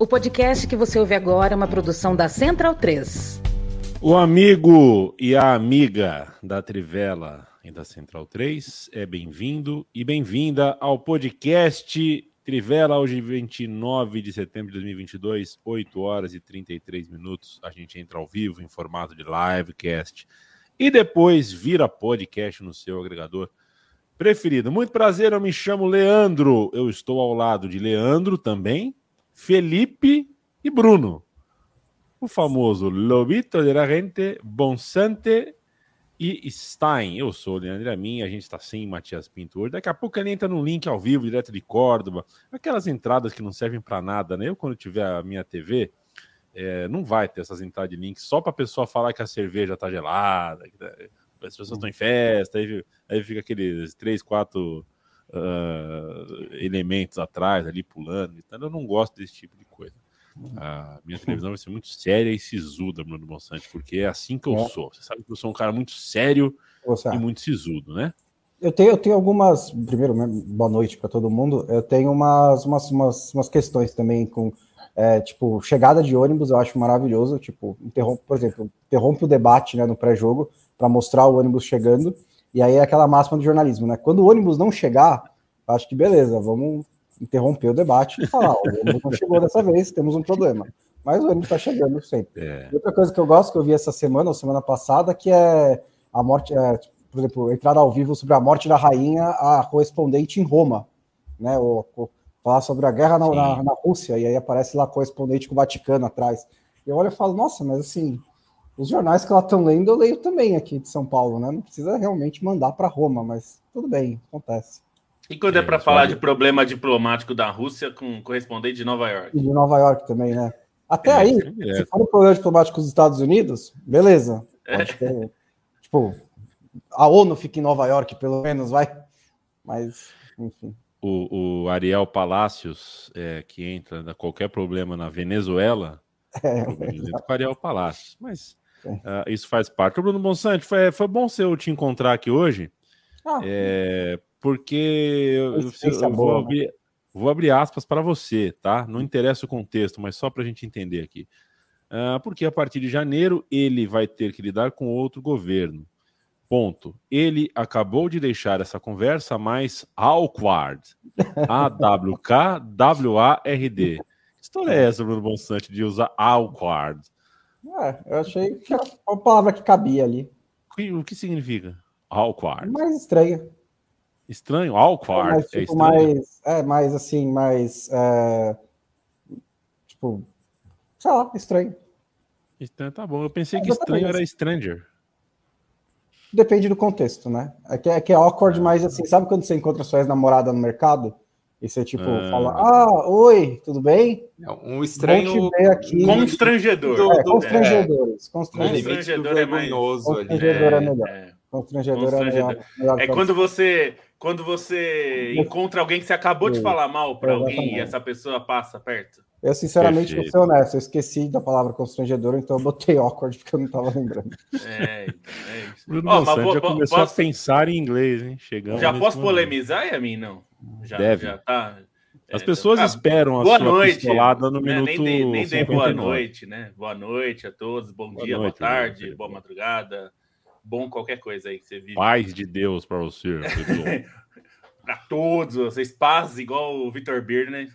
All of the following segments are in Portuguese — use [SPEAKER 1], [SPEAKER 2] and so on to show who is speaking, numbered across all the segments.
[SPEAKER 1] O podcast que você ouve agora é uma produção da Central 3.
[SPEAKER 2] O amigo e a amiga da Trivela e da Central 3 é bem-vindo e bem-vinda ao podcast Trivela, hoje 29 de setembro de 2022, 8 horas e 33 minutos. A gente entra ao vivo em formato de livecast e depois vira podcast no seu agregador preferido. Muito prazer, eu me chamo Leandro. Eu estou ao lado de Leandro também, Felipe e Bruno. O famoso Lobito de la Gente, Bonsante e Stein. Eu sou o Leandro Amin, a gente está sem Matias Pinto hoje. Daqui a pouco ele entra no link ao vivo, direto de Córdoba. Aquelas entradas que não servem para nada, né? Eu, quando tiver a minha TV, é, não vai ter essas entradas de link só para a pessoa falar que a cerveja está gelada, tá, as pessoas estão em festa, aí, aí fica aqueles três, quatro uh, elementos atrás ali pulando. Então, eu não gosto desse tipo de coisa. A minha televisão vai ser muito séria e sisuda, Bruno Bonsante, porque é assim que eu é. sou. Você sabe que eu sou um cara muito sério Você. e muito sisudo, né?
[SPEAKER 3] Eu tenho, eu tenho algumas. Primeiro, né, boa noite para todo mundo. Eu tenho umas, umas, umas, umas questões também com. É, tipo, chegada de ônibus eu acho maravilhoso. Tipo, interrompe, por exemplo, interrompe o debate né, no pré-jogo para mostrar o ônibus chegando. E aí é aquela máxima do jornalismo, né? Quando o ônibus não chegar, acho que beleza, vamos interromper o debate e falar: o ônibus não chegou dessa vez, temos um problema. Mas o ônibus está chegando sempre. É. Outra coisa que eu gosto, que eu vi essa semana, ou semana passada, que é a morte, é, por exemplo, entrada ao vivo sobre a morte da rainha, a correspondente em Roma, né? Ou, ou falar sobre a guerra na, na, na, Rússia, e aí aparece lá a correspondente com o Vaticano atrás. Eu olho e falo, nossa, mas assim, os jornais que ela estão lendo, eu leio também aqui de São Paulo, né? Não precisa realmente mandar para Roma, mas tudo bem, acontece.
[SPEAKER 4] E quando é, é para falar de problema diplomático da Rússia com correspondente de Nova York?
[SPEAKER 3] E de Nova York também, né? Até é, aí, é. se for um problema diplomático com os Estados Unidos, beleza. É. Ter, tipo, a ONU fica em Nova York, pelo menos, vai. Mas, enfim.
[SPEAKER 2] O, o Ariel Palácios, é, que entra qualquer problema na Venezuela, é, com Ariel Palácios. Mas uh, isso faz parte. O Bruno Bonsante, foi, foi bom eu te encontrar aqui hoje. Ah, é, porque eu, eu, eu vou, abrir, vou, abrir, aspas para você, tá? Não interessa o contexto, mas só para a gente entender aqui. Uh, porque a partir de janeiro ele vai ter que lidar com outro governo. Ponto. Ele acabou de deixar essa conversa mais awkward. A-W-K-W-A-R-D. Que história é essa, Bruno Bonsante, de usar awkward?
[SPEAKER 3] É, eu achei que era uma palavra que cabia ali.
[SPEAKER 2] O que significa? Awkward.
[SPEAKER 3] Mais estranha.
[SPEAKER 2] Estranho, awkward.
[SPEAKER 3] É, mas,
[SPEAKER 2] é
[SPEAKER 3] tipo, é mais, é, mais assim, mais. É, tipo, sei lá, estranho.
[SPEAKER 2] Estranho, tá bom. Eu pensei é, que estranho era stranger.
[SPEAKER 3] Depende do contexto, né? É que é, que é awkward, mas assim, sabe quando você encontra sua ex-namorada no mercado? E você, tipo, ah. fala, ah, oi, tudo bem?
[SPEAKER 4] um estranho
[SPEAKER 3] aqui.
[SPEAKER 4] constrangedor.
[SPEAKER 3] É, constrangedores.
[SPEAKER 4] Constrangedor, constrangedor é mais...
[SPEAKER 3] Constrangedor é melhor. Constrangedor,
[SPEAKER 4] constrangedor. é melhor. É quando você quando você encontra alguém que você acabou de falar mal para alguém e essa pessoa passa perto?
[SPEAKER 3] Eu, sinceramente, vou ser honesto, eu esqueci da palavra constrangedor, então eu botei awkward porque eu não estava lembrando.
[SPEAKER 4] É, então, é isso.
[SPEAKER 2] Bruno oh, mas já começou posso... a pensar em inglês, hein? Chegando
[SPEAKER 4] já posso momento. polemizar, Yamin? Não.
[SPEAKER 2] Já, Deve. Já tá... As pessoas é, esperam a boa sua noite. pistolada no minuto.
[SPEAKER 4] Nem dei, nem dei boa noite, né? Boa noite a todos, bom boa dia, noite, boa tarde, boa madrugada, bom qualquer coisa aí que você vive.
[SPEAKER 2] Paz de Deus para você.
[SPEAKER 4] para todos, vocês paz igual o Vitor Birner.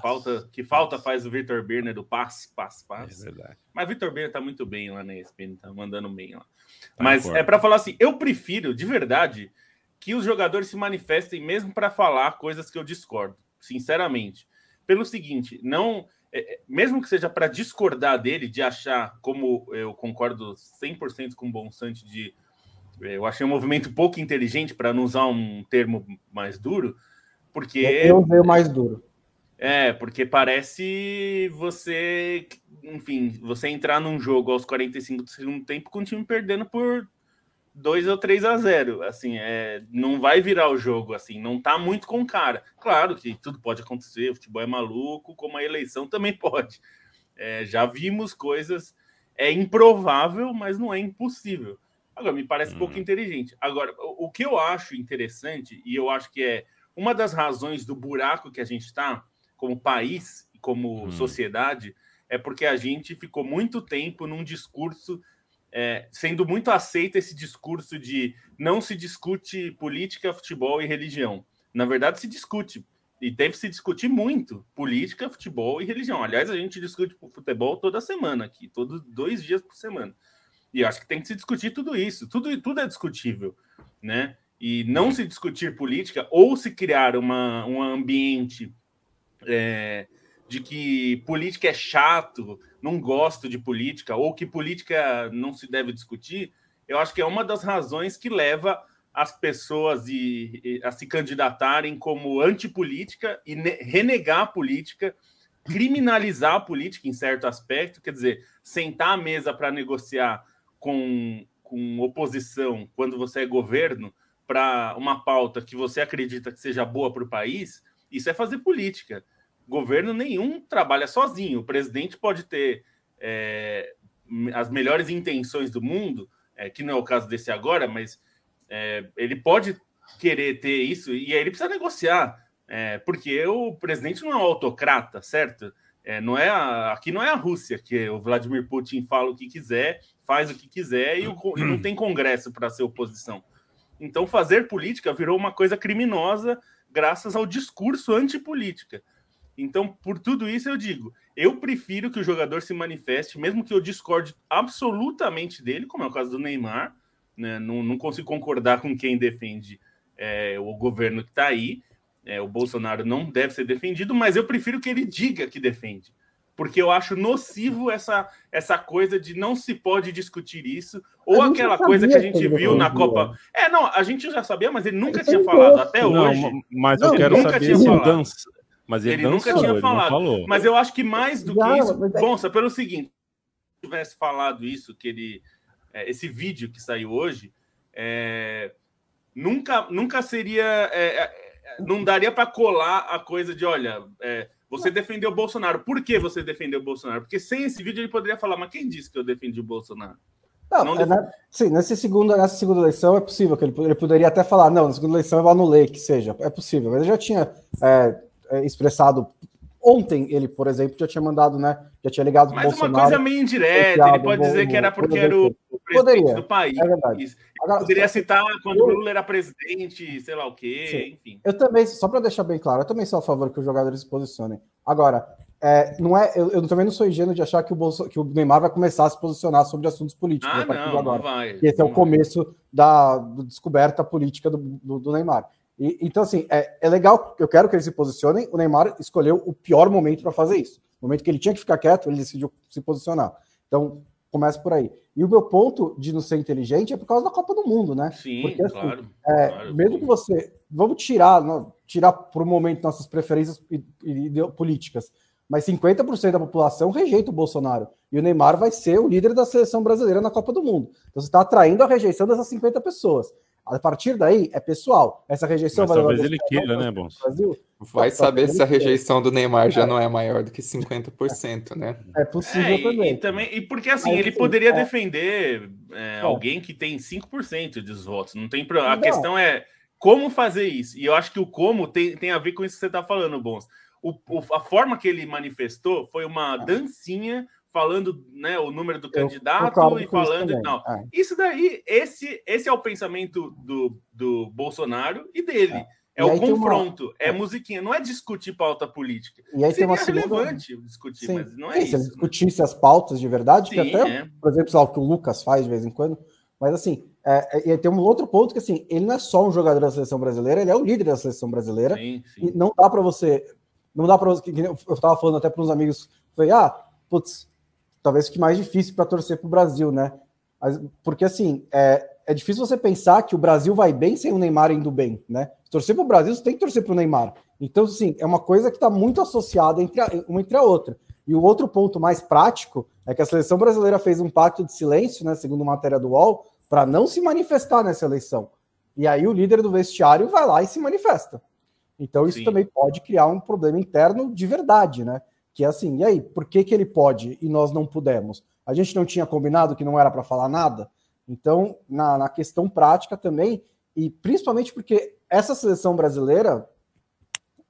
[SPEAKER 4] Falta, que falta faz o Vitor Birner do paz, paz, paz.
[SPEAKER 2] É verdade.
[SPEAKER 4] Mas o Vitor Birner tá muito bem lá na ESPN, tá mandando bem lá. Tá Mas é para falar assim, eu prefiro, de verdade, que os jogadores se manifestem mesmo para falar coisas que eu discordo, sinceramente. Pelo seguinte, não é, é mesmo que seja para discordar dele, de achar, como eu concordo 100% com o Bonsante, de eu achei um movimento pouco inteligente, para não usar um termo mais duro, porque.
[SPEAKER 3] Eu vejo mais duro.
[SPEAKER 4] É, porque parece você, enfim, você entrar num jogo aos 45 do segundo tempo com o time perdendo por 2 ou 3 a 0. Assim, é, não vai virar o jogo assim, não tá muito com cara. Claro que tudo pode acontecer, o futebol é maluco, como a eleição também pode. É, já vimos coisas, é improvável, mas não é impossível. Agora, me parece hum. pouco uhum. inteligente. Agora, o, que eu acho interessante, e eu acho que é uma das razões do buraco que a gente está como país, como hum. sociedade é porque a gente ficou muito tempo num discurso é, sendo muito aceito esse discurso de não se discute política, futebol e religião. Na verdade, se discute e deve se discutir muito política, futebol e religião. Aliás, a gente discute futebol toda semana aqui, todos dois dias por semana. E acho que tem que se discutir tudo isso. Tudo, tudo é discutível, né? E não se discutir política ou se criar uma, um ambiente é, de que política é chato, não gosto de política, ou que política não se deve discutir, eu acho que é uma das razões que leva as pessoas a se candidatarem como antipolítica e ne, renegar a política, criminalizar a política em certo aspecto, quer dizer, sentar à mesa para negociar com, com oposição quando você é governo para uma pauta que você acredita que seja boa para o país, isso é fazer política. Governo nenhum trabalha sozinho. O presidente pode ter é, as melhores intenções do mundo, é, que não é o caso desse agora, mas é, ele pode querer ter isso e aí ele precisa negociar, é, porque o presidente não é um autocrata, certo? É, não é a, aqui não é a Rússia que o Vladimir Putin fala o que quiser, faz o que quiser e, o, e não tem congresso para ser oposição. Então fazer política virou uma coisa criminosa graças ao discurso antipolítica. Então, por tudo isso, eu digo: eu prefiro que o jogador se manifeste, mesmo que eu discorde absolutamente dele, como é o caso do Neymar, né? Não, não consigo concordar com quem defende é, o governo que está aí. É, o Bolsonaro não deve ser defendido, mas eu prefiro que ele diga que defende. Porque eu acho nocivo essa, essa coisa de não se pode discutir isso, ou aquela coisa que a gente viu na Copa. É, não, a gente já sabia, mas ele nunca tinha falado até não, hoje.
[SPEAKER 2] Mas eu quero saber se dança. Mas ele,
[SPEAKER 4] ele
[SPEAKER 2] dançou,
[SPEAKER 4] nunca tinha falado. Falou. Mas eu acho que mais do que isso, é bom, só pelo seguinte, se tivesse falado isso, que ele é, esse vídeo que saiu hoje, é, nunca, nunca seria. É, é não daria para colar a coisa de, olha, é, você defendeu o Bolsonaro. Por que você defendeu o Bolsonaro? Porque sem esse vídeo ele poderia falar, mas quem disse que eu defendi o Bolsonaro?
[SPEAKER 3] Não, não defend... né, sim, nessa segunda, nessa segunda eleição é possível que ele, ele poderia até falar, não, na segunda eleição eu anulei, que seja, é possível, mas ele já tinha é, expressado Ontem ele, por exemplo, já tinha mandado, né? Já tinha ligado
[SPEAKER 4] Mas Bolsonaro. Mas uma coisa meio indireta, ele pode dizer que era porque era o, o presidente Poderia, do país. É verdade. Agora, poderia citar quando o Lula era presidente, sei lá o quê, sim. enfim.
[SPEAKER 3] Eu também, só para deixar bem claro, eu também sou a favor que os jogadores se posicionem. Agora, é, não é, eu, eu, também não sou ingênuo de achar que o, Bolso, que o Neymar vai começar a se posicionar sobre assuntos políticos
[SPEAKER 4] ah, a partir não, de agora. Não vai,
[SPEAKER 3] esse é o começo da, da descoberta política do, do, do Neymar. E, então, assim, é, é legal, eu quero que eles se posicionem. O Neymar escolheu o pior momento para fazer isso. No momento que ele tinha que ficar quieto, ele decidiu se posicionar. Então, começa por aí. E o meu ponto de não ser inteligente é por causa da Copa do Mundo, né?
[SPEAKER 4] Sim, Porque, assim, claro,
[SPEAKER 3] é,
[SPEAKER 4] claro.
[SPEAKER 3] Mesmo que você. Vamos tirar, não, tirar por um momento nossas preferências e, e, políticas, mas 50% da população rejeita o Bolsonaro. E o Neymar vai ser o líder da seleção brasileira na Copa do Mundo. Então você está atraindo a rejeição dessas 50 pessoas. A partir daí é pessoal. Essa rejeição
[SPEAKER 2] Mas vai talvez ele queira, né, bom?
[SPEAKER 5] Vai saber se a rejeição do Neymar já é. não é maior do que 50%, né?
[SPEAKER 3] É possível é,
[SPEAKER 4] também. E, também. E porque assim, Aí, ele poderia é. defender é, alguém que tem 5% dos votos. Não tem problema. A não. questão é como fazer isso. E eu acho que o como tem, tem a ver com isso que você está falando, Bons. O, o, a forma que ele manifestou foi uma dancinha falando né, o número do candidato e falando e tal. É. Isso daí, esse, esse é o pensamento do, do Bolsonaro e dele. É, é o confronto, uma... é, é musiquinha, não é discutir pauta política.
[SPEAKER 3] E aí
[SPEAKER 4] Seria tem
[SPEAKER 3] uma
[SPEAKER 4] segunda... relevante discutir, Sim. mas não é Sim, isso. Se ele
[SPEAKER 3] discutisse as pautas de verdade, Sim, que até, é. por exemplo, lá, o que o Lucas faz de vez em quando, mas assim, é, é, tem um outro ponto que assim, ele não é só um jogador da seleção brasileira, ele é o líder da seleção brasileira. Sim, sim. E não dá para você, não dá para você, eu estava falando até para uns amigos, falei, ah, putz, talvez fique mais difícil para torcer para o Brasil, né? Porque assim, é, é difícil você pensar que o Brasil vai bem sem o Neymar indo bem, né? Torcer para o Brasil, você tem que torcer para o Neymar. Então, assim, é uma coisa que está muito associada entre a, uma entre a outra. E o outro ponto mais prático é que a seleção brasileira fez um pacto de silêncio, né, segundo matéria do UOL, para não se manifestar nessa eleição. E aí o líder do vestiário vai lá e se manifesta. Então isso Sim. também pode criar um problema interno de verdade, né? Que é assim, e aí, por que, que ele pode e nós não pudemos? A gente não tinha combinado que não era para falar nada? Então, na, na questão prática também, e principalmente porque essa seleção brasileira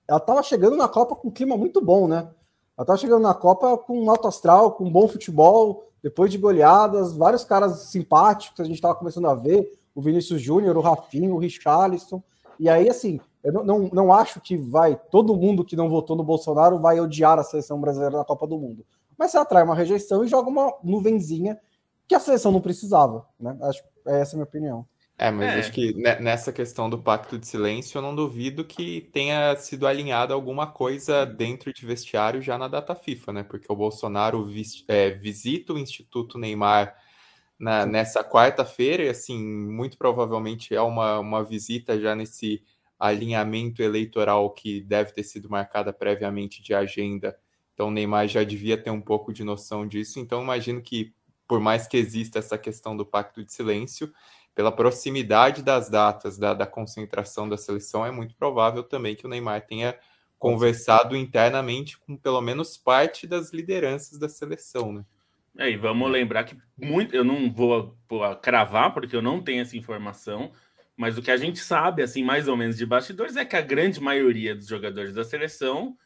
[SPEAKER 3] ela estava chegando na Copa com um clima muito bom, né? Ela tá chegando na Copa com um alto astral, com um bom futebol, depois de goleadas, vários caras simpáticos, a gente estava começando a ver, o Vinícius Júnior, o Rafinho, o Richarlison. E aí, assim, eu não, não, não acho que vai, todo mundo que não votou no Bolsonaro vai odiar a seleção brasileira na Copa do Mundo. Mas você atrai uma rejeição e joga uma nuvenzinha que a seleção não precisava, né? Acho essa é a minha opinião.
[SPEAKER 5] É, mas é. acho que nessa questão do pacto de silêncio, eu não duvido que tenha sido alinhada alguma coisa dentro de vestiário já na data FIFA, né? Porque o Bolsonaro vis é, visita o Instituto Neymar na, nessa quarta-feira, e assim, muito provavelmente é uma, uma visita já nesse alinhamento eleitoral que deve ter sido marcada previamente de agenda. Então, Neymar já devia ter um pouco de noção disso. Então, imagino que, por mais que exista essa questão do pacto de silêncio, pela proximidade das datas da, da, concentração da seleção, é muito provável também que o Neymar tenha conversado internamente com pelo menos parte das lideranças da seleção, né?
[SPEAKER 4] É, e vamos lembrar que muito, eu não vou, vou cravar porque eu não tenho essa informação, mas o que a gente sabe, assim, mais ou menos de bastidores, é que a grande maioria dos jogadores da seleção,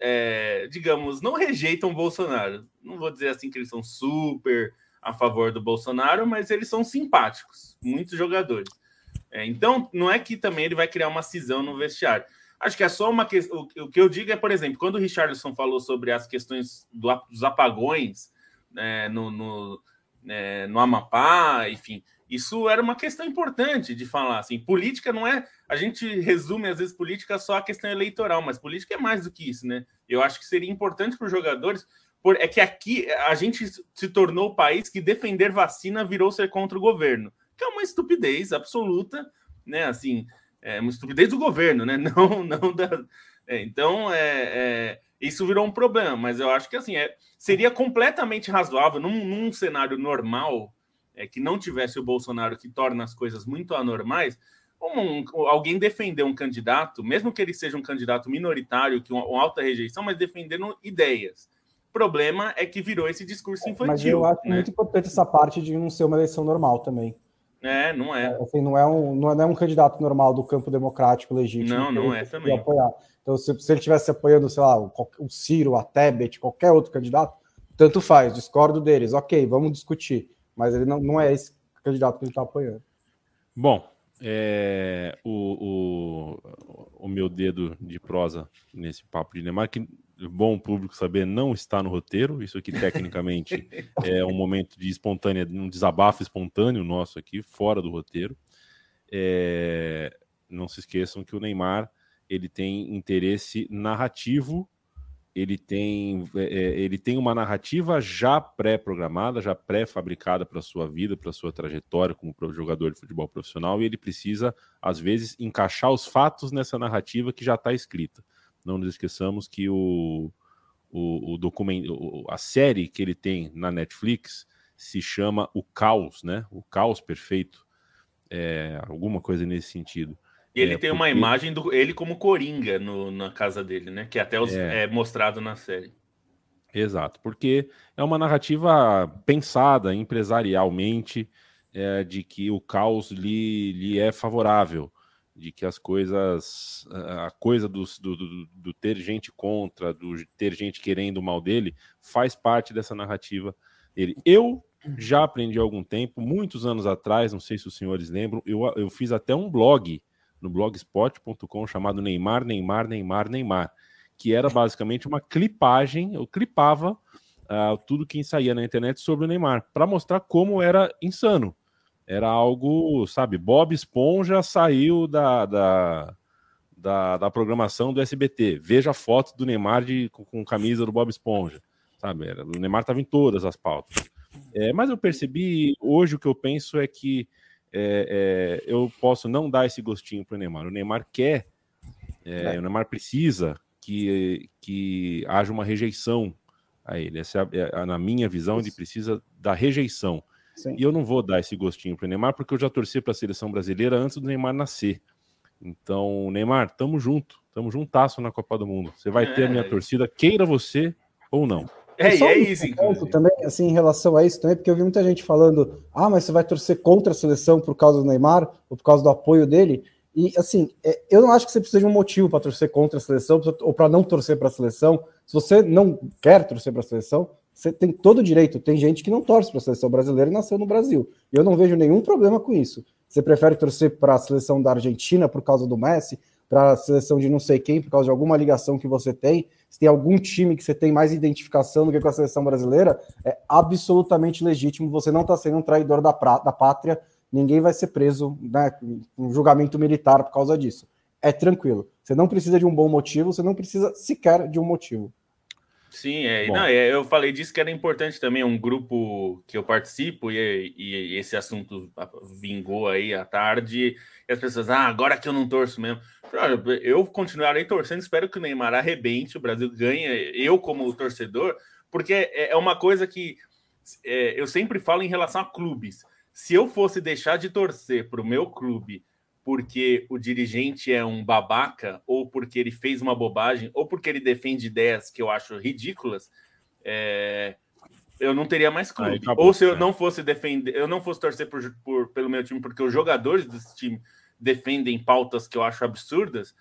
[SPEAKER 4] é, digamos, não rejeitam o Bolsonaro. Não vou dizer assim que eles são super a favor do Bolsonaro, mas eles são simpáticos, muitos jogadores. É, então, não é que também ele vai criar uma cisão no vestiário. Acho que é só uma questão. O que eu digo é, por exemplo, quando o Richardson falou sobre as questões do, dos apagões é, no, no, é, no Amapá, enfim, isso era uma questão importante de falar. Assim, política não é. A gente resume, às vezes, política só a questão eleitoral, mas política é mais do que isso, né? Eu acho que seria importante para os jogadores por, é que aqui a gente se tornou o país que defender vacina virou ser contra o governo, que é uma estupidez absoluta, né? Assim, é uma estupidez do governo, né? Não, não da. É, então, é, é, isso virou um problema, mas eu acho que assim é, seria completamente razoável num, num cenário normal é, que não tivesse o Bolsonaro que torna as coisas muito anormais. Um, alguém defender um candidato, mesmo que ele seja um candidato minoritário, que uma, uma alta rejeição, mas defendendo ideias problema é que virou esse discurso infantil. Mas
[SPEAKER 3] eu acho né? muito importante essa parte de não ser uma eleição normal também.
[SPEAKER 4] É, não é.
[SPEAKER 3] Assim, não, é um, não, é, não é um candidato normal do campo democrático legítimo.
[SPEAKER 4] Não, não é também.
[SPEAKER 3] Apoiar. Então, se, se ele estivesse apoiando, sei lá, o, o Ciro, a Tebet, qualquer outro candidato, tanto faz, discordo deles, ok, vamos discutir. Mas ele não, não é esse candidato que ele está apoiando.
[SPEAKER 2] Bom, é, o, o, o meu dedo de prosa nesse papo de Neymar, que bom público saber, não está no roteiro. Isso aqui, tecnicamente, é um momento de espontânea, um desabafo espontâneo nosso aqui, fora do roteiro. É... Não se esqueçam que o Neymar ele tem interesse narrativo, ele tem, é, é ele tem uma narrativa já pré-programada, já pré-fabricada para a sua vida, para a sua trajetória como jogador de futebol profissional, e ele precisa, às vezes, encaixar os fatos nessa narrativa que já está escrita. Não nos esqueçamos que o, o, o documento, a série que ele tem na Netflix se chama O Caos, né? O Caos Perfeito. É, alguma coisa nesse sentido.
[SPEAKER 4] E ele é, tem porque... uma imagem do ele como Coringa no, na casa dele, né? Que até os, é... é mostrado na série.
[SPEAKER 2] Exato, porque é uma narrativa pensada empresarialmente é, de que o caos lhe, lhe é favorável de que as coisas, a coisa do, do, do, ter gente contra, do ter gente querendo o mal dele, faz parte dessa narrativa dele. Eu já aprendi há algum tempo, muitos anos atrás, não sei se os senhores lembram, eu, eu fiz até um blog no blogspot.com chamado Neymar, Neymar, Neymar, Neymar, que era basicamente uma clipagem, eu clipava uh, tudo que saía na internet sobre o Neymar, para mostrar como era insano era algo, sabe, Bob Esponja saiu da, da, da, da programação do SBT. Veja a foto do Neymar de, com, com camisa do Bob Esponja. Sabe, era, o Neymar estava em todas as pautas. É, mas eu percebi, hoje o que eu penso é que é, é, eu posso não dar esse gostinho para o Neymar. O Neymar quer, é, é. o Neymar precisa que, que haja uma rejeição a ele. Essa é, na minha visão, ele precisa da rejeição. Sim. E eu não vou dar esse gostinho para o Neymar, porque eu já torci para a seleção brasileira antes do Neymar nascer. Então, Neymar, tamo junto, tamo juntasso na Copa do Mundo. Você vai é. ter a minha torcida, queira você ou não.
[SPEAKER 3] É, e é isso. Também, assim, em relação a isso também, porque eu vi muita gente falando, ah, mas você vai torcer contra a seleção por causa do Neymar, ou por causa do apoio dele. E assim, é, eu não acho que você precisa de um motivo para torcer contra a seleção ou para não torcer para a seleção. Se você não quer torcer para a seleção, você tem todo o direito. Tem gente que não torce para a seleção brasileira e nasceu no Brasil. E eu não vejo nenhum problema com isso. Você prefere torcer para a seleção da Argentina por causa do Messi, para a seleção de não sei quem, por causa de alguma ligação que você tem, se tem algum time que você tem mais identificação do que com a seleção brasileira, é absolutamente legítimo. Você não está sendo um traidor da, pra, da pátria, ninguém vai ser preso, né, um julgamento militar por causa disso. É tranquilo. Você não precisa de um bom motivo, você não precisa sequer de um motivo.
[SPEAKER 4] Sim, é, não, é, eu falei disso que era importante também, um grupo que eu participo e, e, esse assunto vingou aí à tarde, e as pessoas, ah, agora que eu não torço mesmo. Eu continuarei torcendo, espero que o Neymar arrebente, o Brasil ganhe, eu como torcedor, porque é, é uma coisa que é, eu sempre falo em relação a clubes. Se eu fosse deixar de torcer para o meu clube porque o dirigente é um babaca, ou porque ele fez uma bobagem, ou porque ele defende ideias que eu acho ridículas, é... eu não teria mais clube. Acabou, ou se eu não fosse defender, eu não fosse torcer por, por, pelo meu time, porque os jogadores desse time defendem pautas que eu acho absurdas.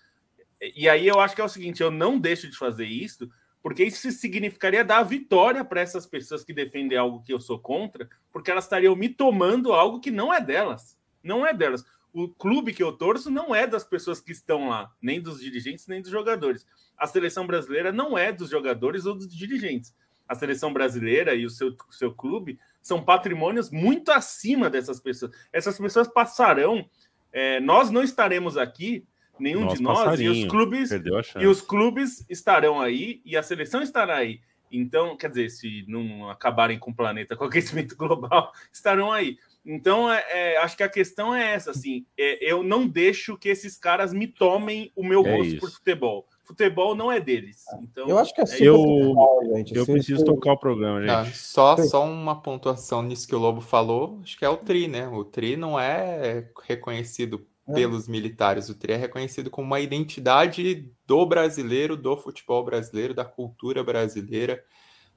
[SPEAKER 4] E aí eu acho que é o seguinte: eu não deixo de fazer isso, porque isso significaria dar vitória para essas pessoas que defendem algo que eu sou contra, porque elas estariam me tomando algo que não é delas. Não é delas o clube que eu torço não é das pessoas que estão lá, nem dos dirigentes, nem dos jogadores. A seleção brasileira não é dos jogadores ou dos dirigentes. A seleção brasileira e o seu, seu clube são patrimônios muito acima dessas pessoas. Essas pessoas passarão. É, nós não estaremos aqui, nenhum de nós, e os clubes e os clubes estarão aí e a seleção estará aí. Então, quer dizer, se não acabarem com o planeta com aquecimento global, estarão aí. Então, é, é, acho que a questão é essa, assim, é, eu não deixo que esses caras me tomem o meu é gosto por futebol. Futebol não é deles. Então,
[SPEAKER 3] eu acho que é
[SPEAKER 2] super eu, gente. Eu preciso tocar o programa, gente. Ah,
[SPEAKER 5] só, só uma pontuação nisso que o Lobo falou, acho que é o TRI, né? O TRI não é reconhecido é. pelos militares, o TRI é reconhecido como uma identidade do brasileiro, do futebol brasileiro, da cultura brasileira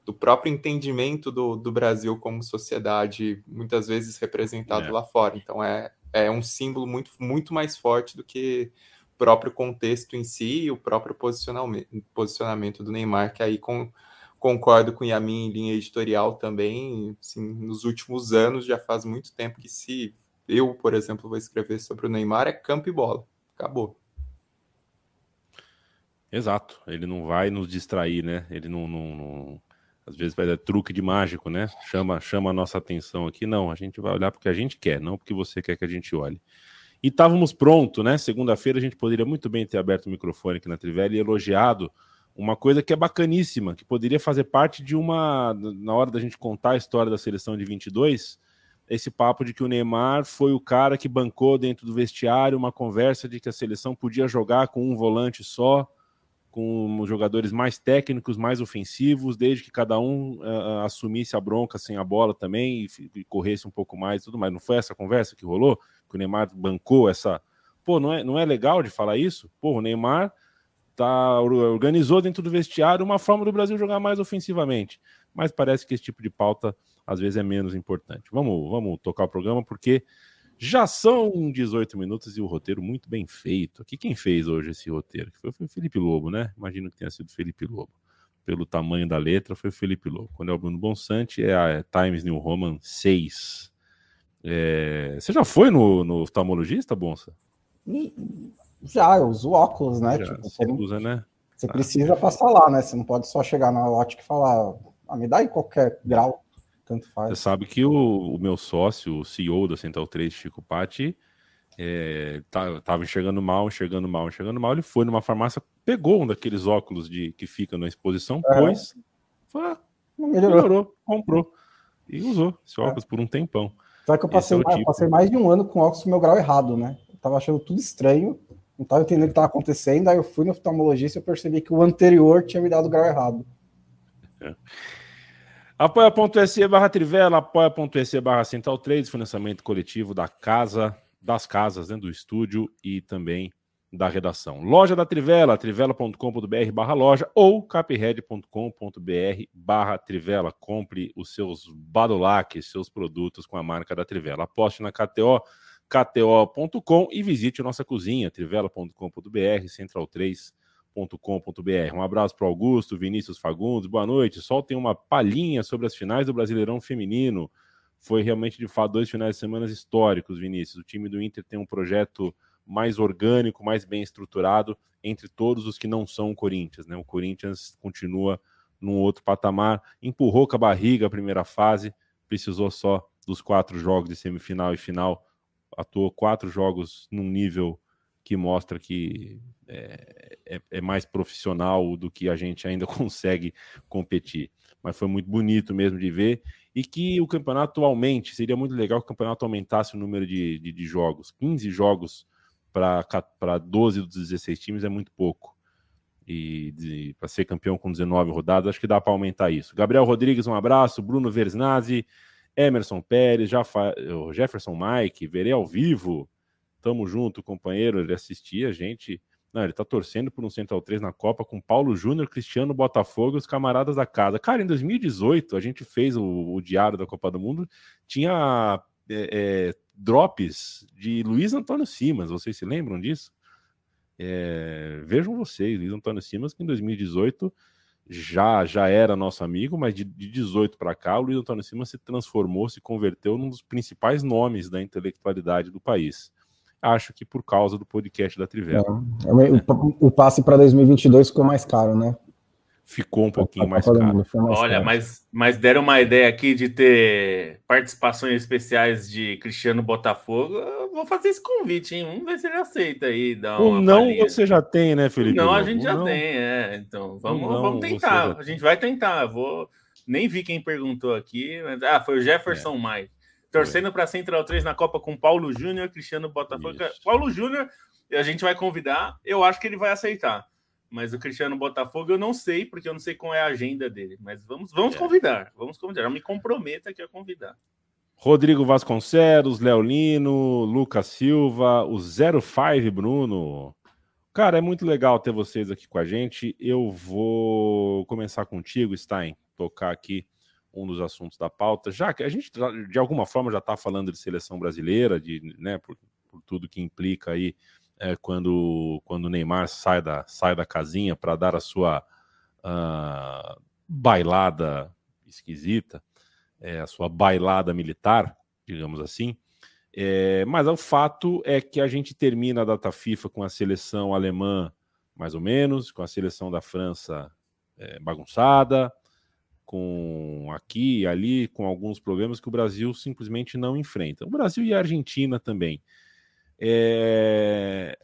[SPEAKER 5] do próprio entendimento do, do Brasil como sociedade, muitas vezes representado é. lá fora. Então é, é um símbolo muito, muito mais forte do que o próprio contexto em si e o próprio posicionamento, posicionamento do Neymar, que aí com, concordo com o Yamin em linha editorial também. Assim, nos últimos anos já faz muito tempo que se eu, por exemplo, vou escrever sobre o Neymar, é campo e bola. Acabou.
[SPEAKER 2] Exato, ele não vai nos distrair, né? Ele não, não, não às vezes vai dar truque de mágico, né? Chama, chama a nossa atenção aqui. Não, a gente vai olhar porque a gente quer, não porque você quer que a gente olhe. E estávamos prontos, né? Segunda-feira a gente poderia muito bem ter aberto o microfone aqui na Trivela e elogiado uma coisa que é bacaníssima, que poderia fazer parte de uma. Na hora da gente contar a história da seleção de 22, esse papo de que o Neymar foi o cara que bancou dentro do vestiário uma conversa de que a seleção podia jogar com um volante só com jogadores mais técnicos, mais ofensivos, desde que cada um uh, assumisse a bronca sem a bola também e, e, corresse um pouco mais e tudo mais. Não foi essa conversa que rolou? Que o Neymar bancou essa. Pô, não é, não é legal de falar isso? Pô, o Neymar tá, organizou dentro do vestiário uma forma do Brasil jogar mais ofensivamente. Mas parece que esse tipo de pauta às vezes é menos importante. Vamos, vamos tocar o programa porque já são 18 minutos e o roteiro muito bem feito. Aqui quem fez hoje esse roteiro? Foi, o Felipe Lobo, né? Imagino que tenha sido Felipe Lobo. Pelo tamanho da letra, foi o Felipe Lobo. Quando é o Bruno Bonsante, é a é Times New Roman 6. É... Você já foi no, no oftalmologista, Bonsa?
[SPEAKER 3] Já, eu uso óculos, né?
[SPEAKER 2] Já, tipo, você, usa, né?
[SPEAKER 3] Você ah, precisa passar lá, né? Você não pode só chegar na ótica e falar, ah, me dá aí qualquer grau. Tanto faz.
[SPEAKER 2] Você sabe que o, o meu sócio, o CEO da Central 3, Chico Patti, é, tá, tava enxergando mal, enxergando mal, enxergando mal. Ele foi numa farmácia, pegou um daqueles óculos de que fica na exposição, é. pôs, foi, melhorou. melhorou. comprou e usou esse é. óculos é. por um tempão.
[SPEAKER 3] Só que eu passei, é tipo. passei mais de um ano com óculos com meu grau errado, né? Eu tava achando tudo estranho, não tava entendendo o que tava acontecendo. Aí eu fui no oftalmologista e percebi que o anterior tinha me dado o grau errado.
[SPEAKER 2] É. Apoia.se barra Trivela, apoia.se barra Central 3, financiamento coletivo da casa, das casas, dentro do estúdio e também da redação. Loja da Trivela, trivela.com.br barra loja ou capred.com.br barra Trivela. Compre os seus badulaques, seus produtos com a marca da Trivela. Aposte na KTO, KTO.com e visite nossa cozinha, trivela.com.br, central3.com.br. Um abraço para Augusto, Vinícius Fagundes, boa noite. Soltem uma palhinha sobre as finais do Brasileirão Feminino. Foi realmente, de fato, dois finais de semana históricos, Vinícius. O time do Inter tem um projeto mais orgânico, mais bem estruturado entre todos os que não são o Corinthians. Né? O Corinthians continua num outro patamar, empurrou com a barriga a primeira fase, precisou só dos quatro jogos de semifinal e final, atuou quatro jogos num nível que mostra que é, é, é, mais profissional do que a gente ainda consegue competir. Mas foi muito bonito mesmo de ver e que o campeonato aumente. Seria muito legal que o campeonato aumentasse o número de, de, de jogos. 15 jogos para 12 dos 16 times é muito pouco. E para ser campeão com 19 rodadas, acho que dá para aumentar isso. Gabriel Rodrigues, um abraço. Bruno Versnazzi, Emerson Pérez, Jefferson Mike, verei ao vivo. Tamo junto, companheiro. Ele assistia a gente. Não, ele tá torcendo por um Central 3 na Copa com Paulo Júnior, Cristiano Botafogo e os camaradas da casa. Cara, em 2018, a gente fez o, o Diário da Copa do Mundo, tinha é, é, drops de Luiz Antônio Simas. Vocês se lembram disso? É, vejam vocês, Luiz Antônio Simas, que em 2018 já já era nosso amigo, mas de, de 18 para cá, o Luiz Antônio Simas se transformou, se converteu num dos principais nomes da intelectualidade do país. Acho que por causa do podcast da Trivela.
[SPEAKER 3] É, o, o passe para 2022 ficou mais caro, né?
[SPEAKER 2] ficou um pouquinho mais caro. Mais
[SPEAKER 4] Olha,
[SPEAKER 2] caro.
[SPEAKER 4] Mas, mas deram uma ideia aqui de ter participações especiais de Cristiano Botafogo. Eu vou fazer esse convite, hein? Vamos ver se ele aceita aí.
[SPEAKER 2] o não palhinha. você já tem, né, Felipe?
[SPEAKER 4] Não, a gente já não. tem, é. Então, vamos, não, vamos tentar. A gente vai tentar. Eu vou... Nem vi quem perguntou aqui, mas ah, foi o Jefferson é. Mai. Torcendo para Central 3 na Copa com Paulo Júnior, Cristiano Botafogo. Isso. Paulo Júnior, a gente vai convidar. Eu acho que ele vai aceitar. Mas o Cristiano Botafogo eu não sei, porque eu não sei qual é a agenda dele. Mas vamos, vamos é. convidar. Vamos convidar. Eu me comprometo aqui a convidar.
[SPEAKER 2] Rodrigo Vasconcelos, Leolino, Lucas Silva, o 05 Bruno. Cara, é muito legal ter vocês aqui com a gente. Eu vou começar contigo, Stein, tocar aqui um dos assuntos da pauta, já que a gente de alguma forma já está falando de seleção brasileira, de, né, por, por tudo que implica aí é, quando, quando o Neymar sai da, sai da casinha para dar a sua uh, bailada esquisita, é, a sua bailada militar, digamos assim. É, mas o fato é que a gente termina a data FIFA com a seleção alemã, mais ou menos, com a seleção da França é, bagunçada, com aqui e ali, com alguns problemas que o Brasil simplesmente não enfrenta. O Brasil e a Argentina também. É...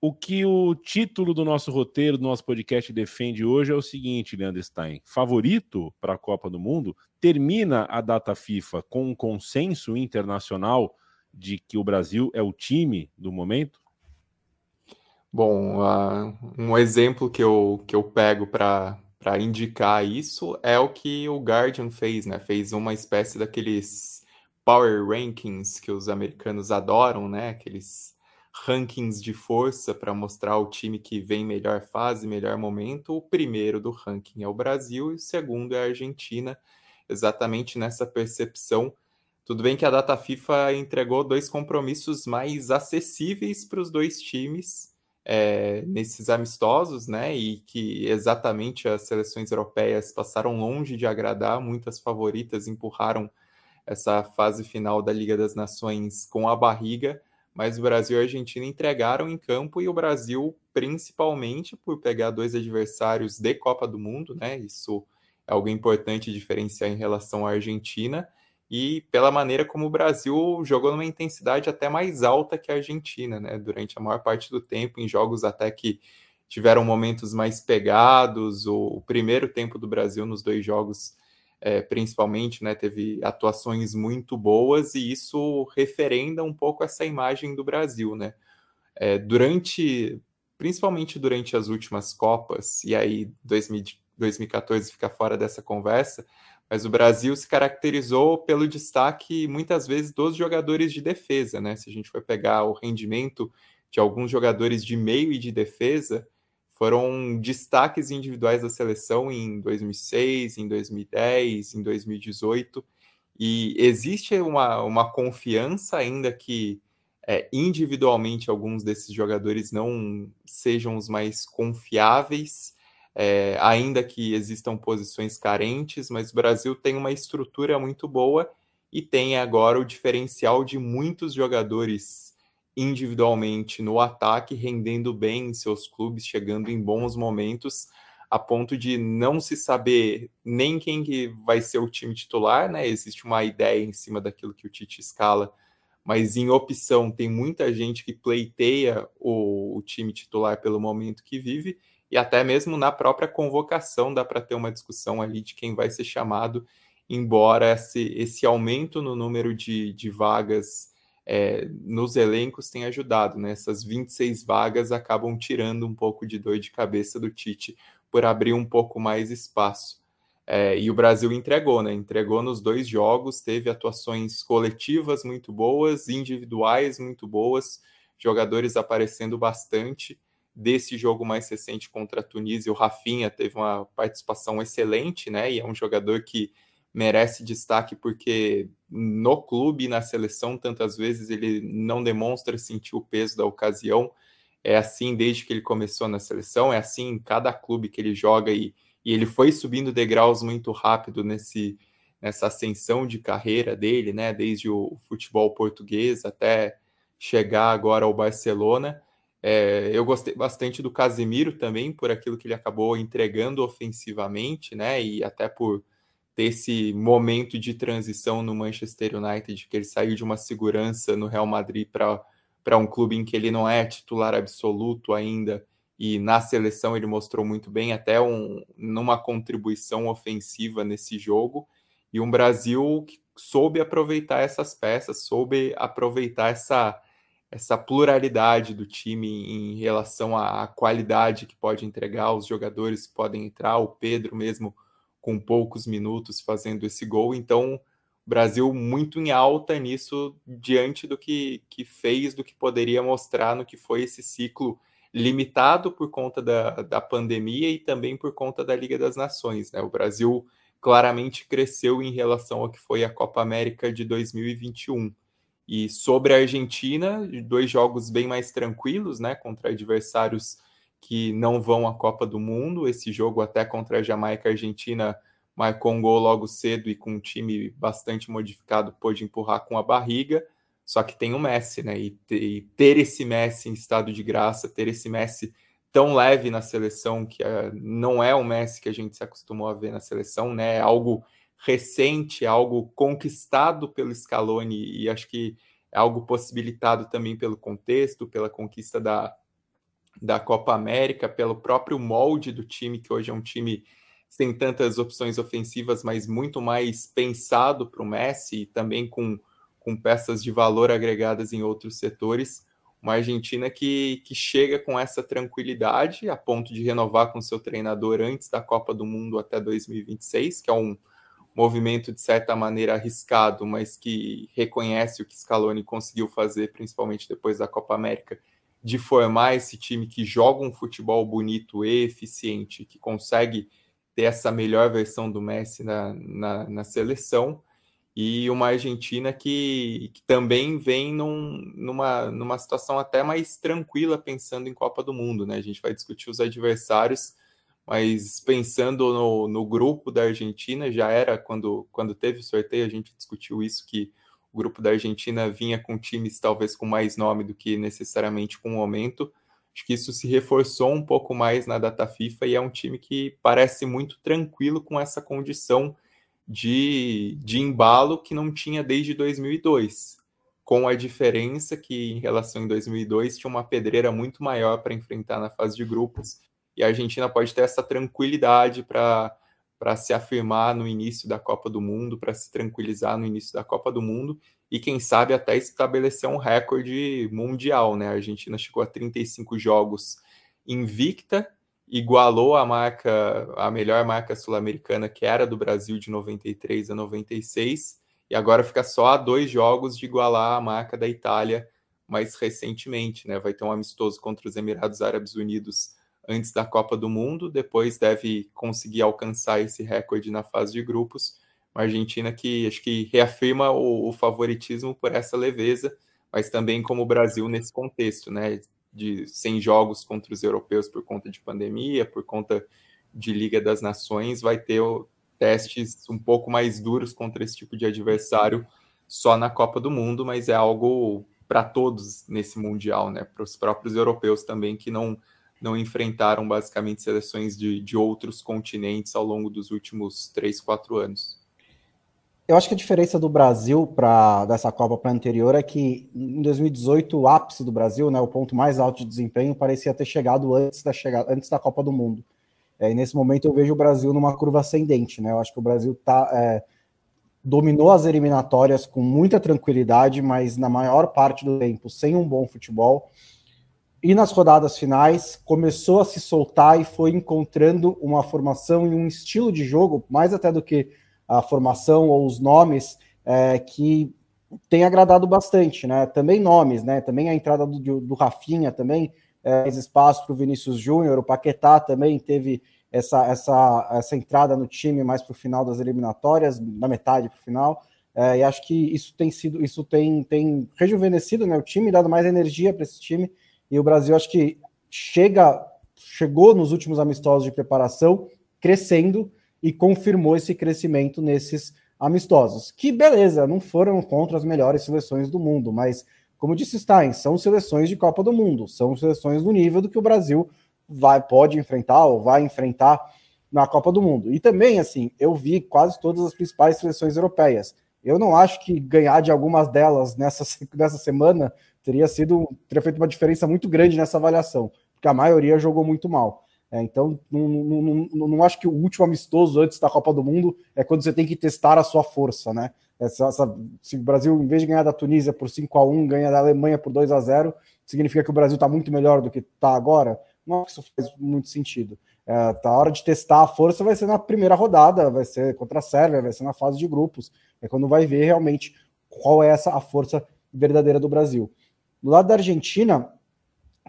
[SPEAKER 2] O que o título do nosso roteiro, do nosso podcast defende hoje é o seguinte, Leandro Stein: favorito para a Copa do Mundo, termina a data FIFA com um consenso internacional de que o Brasil é o time do momento?
[SPEAKER 5] Bom, uh, um exemplo que eu, que eu pego para indicar isso é o que o Guardian fez, né? Fez uma espécie daqueles power rankings que os americanos adoram, né? Aqueles rankings de força para mostrar o time que vem melhor fase, melhor momento. O primeiro do ranking é o Brasil e o segundo é a Argentina, exatamente nessa percepção. Tudo bem que a data FIFA entregou dois compromissos mais acessíveis para os dois times é, nesses amistosos, né? E que exatamente as seleções europeias passaram longe de agradar, muitas favoritas empurraram essa fase final da Liga das Nações com a barriga, mas o Brasil e a Argentina entregaram em campo e o Brasil, principalmente por pegar dois adversários de Copa do Mundo, né? Isso é algo importante diferenciar em relação à Argentina e pela maneira como o Brasil jogou numa intensidade até mais alta que a Argentina, né? Durante a maior parte do tempo, em jogos até que tiveram momentos mais pegados. O, primeiro tempo do Brasil nos dois jogos é, principalmente, né, teve atuações muito boas e isso referenda um pouco essa imagem do Brasil, né? É, durante, principalmente durante as últimas Copas, e aí 2000, 2014 fica fora dessa conversa, mas o Brasil se caracterizou pelo destaque muitas vezes dos jogadores de defesa, né? Se a gente for pegar o rendimento de alguns jogadores de meio e de defesa, foram destaques individuais da seleção em 2006, em 2010, em 2018, e existe uma, uma confiança ainda que é, individualmente alguns desses jogadores não sejam os mais confiáveis, é, ainda que existam posições carentes, mas o Brasil tem uma estrutura muito boa e tem agora o diferencial de muitos jogadores individualmente no ataque, rendendo bem em seus clubes, chegando em bons momentos, a ponto de não se saber nem quem que vai ser o time titular, né? Existe uma ideia em cima daquilo que o Tite escala, mas em opção tem muita gente que pleiteia o, o time titular pelo momento que vive, e até mesmo na própria convocação dá para ter uma discussão ali de quem vai ser chamado, embora esse, esse aumento no número de, de vagas é, nos elencos tem ajudado, né? Essas 26 vagas acabam tirando um pouco de dor de cabeça do Tite por abrir um pouco mais espaço. É, e o Brasil entregou, né? Entregou nos dois jogos, teve atuações coletivas muito boas, individuais muito boas, jogadores aparecendo bastante. Desse jogo mais recente contra a Tunísia, o Rafinha teve uma participação excelente, né? E é um jogador que merece destaque porque no clube e na seleção, tantas vezes ele não demonstra sentir o peso da ocasião. É assim desde que ele começou na seleção, é assim em cada clube que ele joga e, e ele foi subindo degraus muito rápido nesse, nessa ascensão de carreira dele, né? Desde o futebol português até chegar agora ao Barcelona. É, eu gostei bastante do Casemiro também, por aquilo que ele acabou entregando ofensivamente, né? E até por ter esse momento de transição no Manchester United, que ele saiu de uma segurança no Real Madrid para um clube em que ele não é titular absoluto ainda, e na seleção ele mostrou muito bem, até um, numa contribuição ofensiva nesse jogo, e um Brasil que soube aproveitar essas peças, soube aproveitar essa, essa pluralidade do time em relação à qualidade que pode entregar, os jogadores que podem entrar, o Pedro mesmo com poucos minutos fazendo esse gol. Então, o Brasil muito em alta nisso, diante do que, que fez, do que poderia mostrar no que foi esse ciclo limitado por conta da, da pandemia e também por conta da Liga das Nações. Né? O Brasil claramente cresceu em relação ao que foi a Copa América de 2021. E sobre a Argentina, dois jogos bem mais tranquilos, né, contra adversários que não vão à Copa do Mundo. Esse jogo, até contra a Jamaica a Argentina, marcou um gol logo cedo e com um time bastante modificado pôde empurrar com a barriga. Só que tem o Messi, né? E, ter esse Messi em estado de graça, ter esse Messi tão leve na seleção, que uh, não é o Messi que a gente se acostumou a ver na seleção, né? É algo recente, algo conquistado pelo Scaloni e acho que é algo possibilitado também pelo contexto, pela conquista da, da Copa América, pelo próprio molde do time, que hoje é um time sem tantas opções ofensivas, mas muito mais pensado para o Messi e também com, com peças de valor agregadas em outros setores. Uma Argentina que, que chega com essa tranquilidade a ponto de renovar com seu treinador antes da Copa do Mundo até 2026, que é um movimento de certa maneira arriscado, mas que reconhece o que Scaloni conseguiu fazer, principalmente depois da Copa América, de formar esse time que joga um futebol bonito e eficiente, que consegue ter essa melhor versão do Messi na, na, na seleção, e uma Argentina que, que também vem num, numa, numa situação até mais tranquila pensando em Copa do Mundo, né? A gente vai discutir os adversários, mas pensando no, no grupo da Argentina, já era quando, quando teve o sorteio, a gente discutiu isso, que o grupo da Argentina vinha com times talvez com mais nome do que necessariamente com o momento. Acho que isso se reforçou um pouco mais na data FIFA e é um time que parece muito tranquilo com essa condição de, de embalo que não tinha desde 2002. Com a diferença que, em relação em 2002, tinha uma pedreira muito maior para enfrentar na fase de grupos. E a Argentina pode ter essa tranquilidade para para se afirmar no início da Copa do Mundo, para se tranquilizar no início da Copa do Mundo e quem sabe até estabelecer um recorde mundial, né? A Argentina chegou a 35 jogos invicta, igualou a marca, a melhor marca sul-americana que era do Brasil de 93 a 96, e agora fica só a dois jogos de igualar a marca da Itália mais recentemente, né? Vai ter um amistoso contra os Emirados Árabes Unidos antes da Copa do Mundo, depois deve conseguir alcançar esse recorde na fase de grupos. Uma Argentina que acho que reafirma o, o favoritismo por essa leveza, mas também como o Brasil nesse contexto, né? De sem jogos contra os europeus por conta de pandemia, por conta de Liga das Nações, vai ter testes um pouco mais duros contra esse tipo de adversário só na Copa do Mundo, mas é algo para todos nesse Mundial, né? Para os próprios europeus também que não, não enfrentaram basicamente seleções de, de outros continentes ao longo dos últimos três, quatro anos.
[SPEAKER 3] Eu acho que a diferença do Brasil para dessa Copa para anterior é que em 2018 o ápice do Brasil, né, o ponto mais alto de desempenho, parecia ter chegado antes da chegada, antes da Copa do Mundo. É, e nesse momento eu vejo o Brasil numa curva ascendente, né? Eu acho que o Brasil tá, é, dominou as eliminatórias com muita tranquilidade, mas na maior parte do tempo sem um bom futebol. E nas rodadas finais começou a se soltar e foi encontrando uma formação e um estilo de jogo, mais até do que a formação ou os nomes, é, que tem agradado bastante, né? Também nomes, né? Também a entrada do, do Rafinha também é, mais espaço para o Vinícius Júnior, o Paquetá também teve essa, essa, essa entrada no time mais para o final das eliminatórias, na metade para o final. É, e acho que isso tem sido, isso tem, tem rejuvenescido né, o time, dado mais energia para esse time. E o Brasil acho que chega, chegou nos últimos amistosos de preparação, crescendo e confirmou esse crescimento nesses amistosos. Que beleza, não foram contra as melhores seleções do mundo, mas como disse Stein, são seleções de Copa do Mundo, são seleções do nível do que o Brasil vai pode enfrentar ou vai enfrentar na Copa do Mundo. E também, assim, eu vi quase todas as principais seleções europeias. Eu não acho que ganhar de algumas delas nessa, nessa semana teria sido teria feito uma diferença muito grande nessa avaliação, porque a maioria jogou muito mal. É, então, não, não, não, não, acho que o último amistoso antes da Copa do Mundo é quando você tem que testar a sua força, né? Essa, essa, se o Brasil, em vez de ganhar da Tunísia por 5 a 1 ganha da Alemanha por 2 a 0 significa que o Brasil está muito melhor do que está agora? Não isso faz muito sentido. É, tá, a hora de testar a força vai ser na primeira rodada, vai ser contra a Sérvia, vai ser na fase de grupos. É quando vai ver realmente qual é essa a força verdadeira do Brasil. Do lado da Argentina,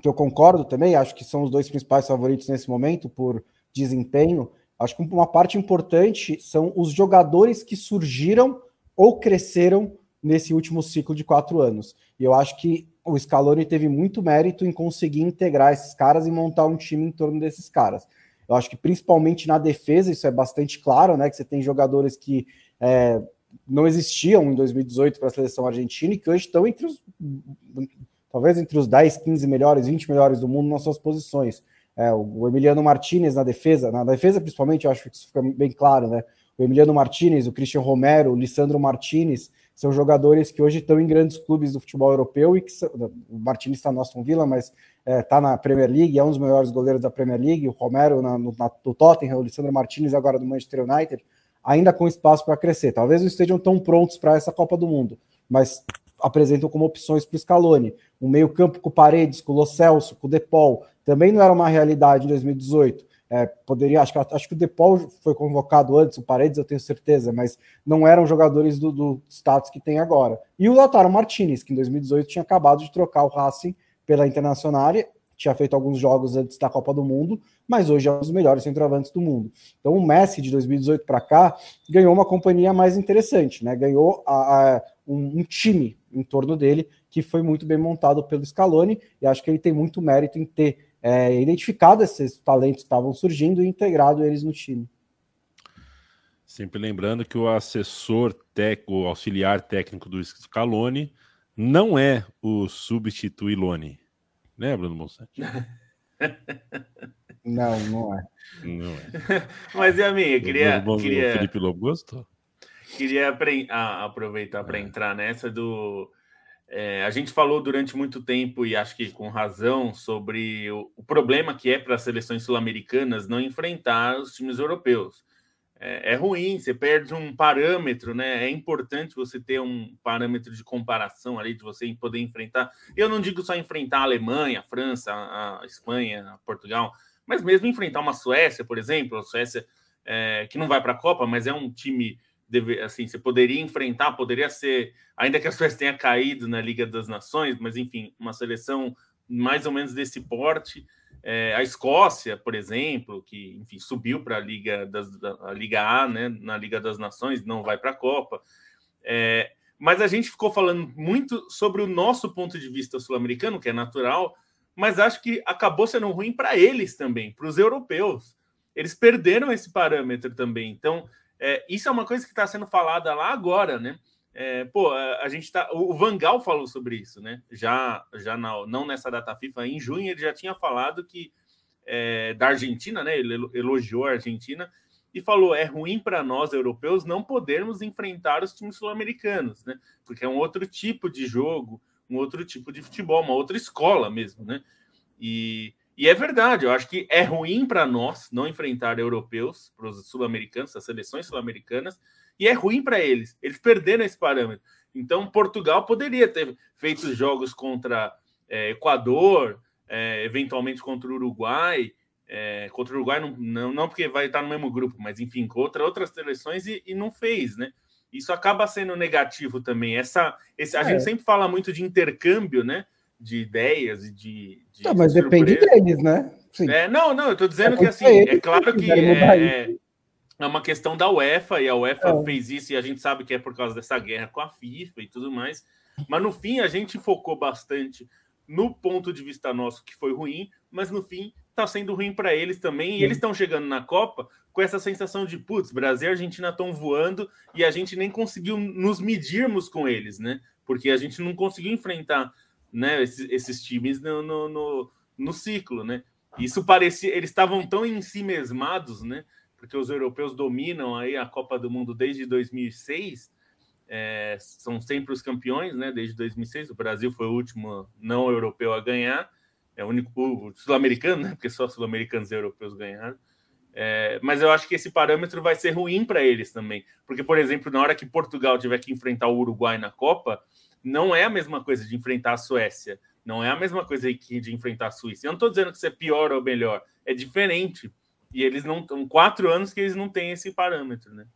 [SPEAKER 3] que eu concordo também, acho que são os dois principais favoritos nesse momento por desempenho. Acho que uma parte importante são os jogadores que surgiram ou cresceram nesse último ciclo de quatro anos. E eu acho que o Scaloni teve muito mérito em conseguir integrar esses caras e montar um time em torno desses caras. Eu acho que principalmente na defesa isso é bastante claro, né? Que você tem jogadores que é, não existiam em 2018 para a seleção argentina e que hoje estão entre os talvez entre os 10, 15 melhores, 20 melhores do mundo nas suas posições. É, o Emiliano Martinez na defesa, na defesa principalmente, eu acho que isso fica bem claro, né? O Emiliano Martinez, o Christian Romero, o Lissandro Martinez, são jogadores que hoje estão em grandes clubes do futebol europeu e que são, o Martinez está no Aston Villa, mas está é, tá na Premier League, é um dos melhores goleiros da Premier League, o Romero na, no, na, do Tottenham, o Lissandro Martinez agora do Manchester United, ainda com espaço para crescer. Talvez não estejam tão prontos para essa Copa do Mundo, mas apresentam como opções para o Scaloni. O meio-campo com Paredes, com o Lo Celso, com o Depol, também não era uma realidade em 2018. É, poderia, acho que, acho que o Depol foi convocado antes, o Paredes eu tenho certeza, mas não eram jogadores do, do status que tem agora. E o Lautaro Martinez, que em 2018 tinha acabado de trocar o Racing pela Internacional, tinha feito alguns jogos antes da Copa do Mundo, mas hoje é um dos melhores centroavantes do mundo. Então o Messi de 2018 para cá ganhou uma companhia mais interessante, né? Ganhou a, a, um, um time em torno dele que foi muito bem montado pelo Scaloni e acho que ele tem muito mérito em ter é, identificado esses talentos que estavam surgindo e integrado eles no time.
[SPEAKER 2] Sempre lembrando que o assessor técnico, auxiliar técnico do Scaloni não é o substituilone. Né, Bruno Monsanto?
[SPEAKER 3] não, não é.
[SPEAKER 2] Não é.
[SPEAKER 4] Mas e a minha? Queria,
[SPEAKER 2] o,
[SPEAKER 4] queria...
[SPEAKER 2] o Felipe Lobo gostou.
[SPEAKER 4] Queria aproveitar para é. entrar nessa do é, a gente falou durante muito tempo, e acho que com razão, sobre o, o problema que é para as seleções sul-americanas não enfrentar os times europeus. É, é, ruim, você perde um parâmetro, né? É importante você ter um parâmetro de comparação ali, de você poder enfrentar. Eu não digo só enfrentar a Alemanha, a França, a Espanha, a Portugal, mas mesmo enfrentar uma Suécia, por exemplo, a Suécia é, que não vai para a Copa, mas é um time deve, assim, você poderia enfrentar, poderia ser, ainda que a Suécia tenha caído na Liga das Nações, mas enfim, uma seleção mais ou menos desse porte. É, a Escócia, por exemplo, que enfim subiu para a Liga das a Liga A, né, na Liga das Nações, não vai para a Copa. É, Mas a gente ficou falando muito sobre o nosso ponto de vista sul-americano, que é natural, mas acho que acabou sendo ruim para eles também, para os europeus. Eles perderam esse parâmetro também. Então, é, isso é uma coisa que está sendo falada lá agora, né? É, pô, a, gente tá. O Vangal falou sobre isso, né? Já, já na, não nessa data FIFA, em junho ele já tinha falado que é, da Argentina, né? Ele elogiou a Argentina e falou: é ruim para nós europeus não podermos enfrentar os times sul-americanos, né? Porque é um outro tipo de jogo, um outro tipo de futebol, uma outra escola mesmo, né? E, e é verdade, eu acho que é ruim para nós não enfrentar europeus, para os sul-americanos, as seleções sul-americanas, e é ruim para eles. Eles perderam esse parâmetro. Então, Portugal poderia ter feito jogos contra é, Equador, é, eventualmente contra o Uruguai. É, contra o Uruguai, não, não, não, porque vai estar no mesmo grupo, mas enfim, contra outras seleções e, e não fez, né? Isso acaba sendo negativo também. Essa, esse, a é. gente sempre fala muito de intercâmbio, né? De ideias e de. de
[SPEAKER 3] não, mas depende deles, né?
[SPEAKER 4] É, não, não, eu estou dizendo que assim, é claro que é, é uma questão da UEFA, e a UEFA é. fez isso, e a gente sabe que é por causa dessa guerra com a FIFA e tudo mais. Mas no fim, a gente focou bastante no ponto de vista nosso, que foi ruim, mas no fim está sendo ruim para eles também. E eles estão chegando na Copa com essa sensação de putz, Brasil e Argentina estão voando e a gente nem conseguiu nos medirmos com eles, né? Porque a gente não conseguiu enfrentar né, esses, esses times no, no, no, no ciclo, né? Isso parecia, eles estavam tão em si mesmados, né? Porque os europeus dominam aí a Copa do Mundo desde 2006, é, são sempre os campeões, né? Desde 2006, o Brasil foi o último não europeu a ganhar, é o único sul-americano, né? Porque só sul-americanos e europeus ganharam. É, mas eu acho que esse parâmetro vai ser ruim para eles também, porque, por exemplo, na hora que Portugal tiver que enfrentar o Uruguai na Copa, não é a mesma coisa de enfrentar a Suécia, não é a mesma coisa de enfrentar a Suíça. Eu não estou dizendo que isso é pior ou melhor, é diferente e eles não estão quatro anos que eles não têm esse parâmetro, né?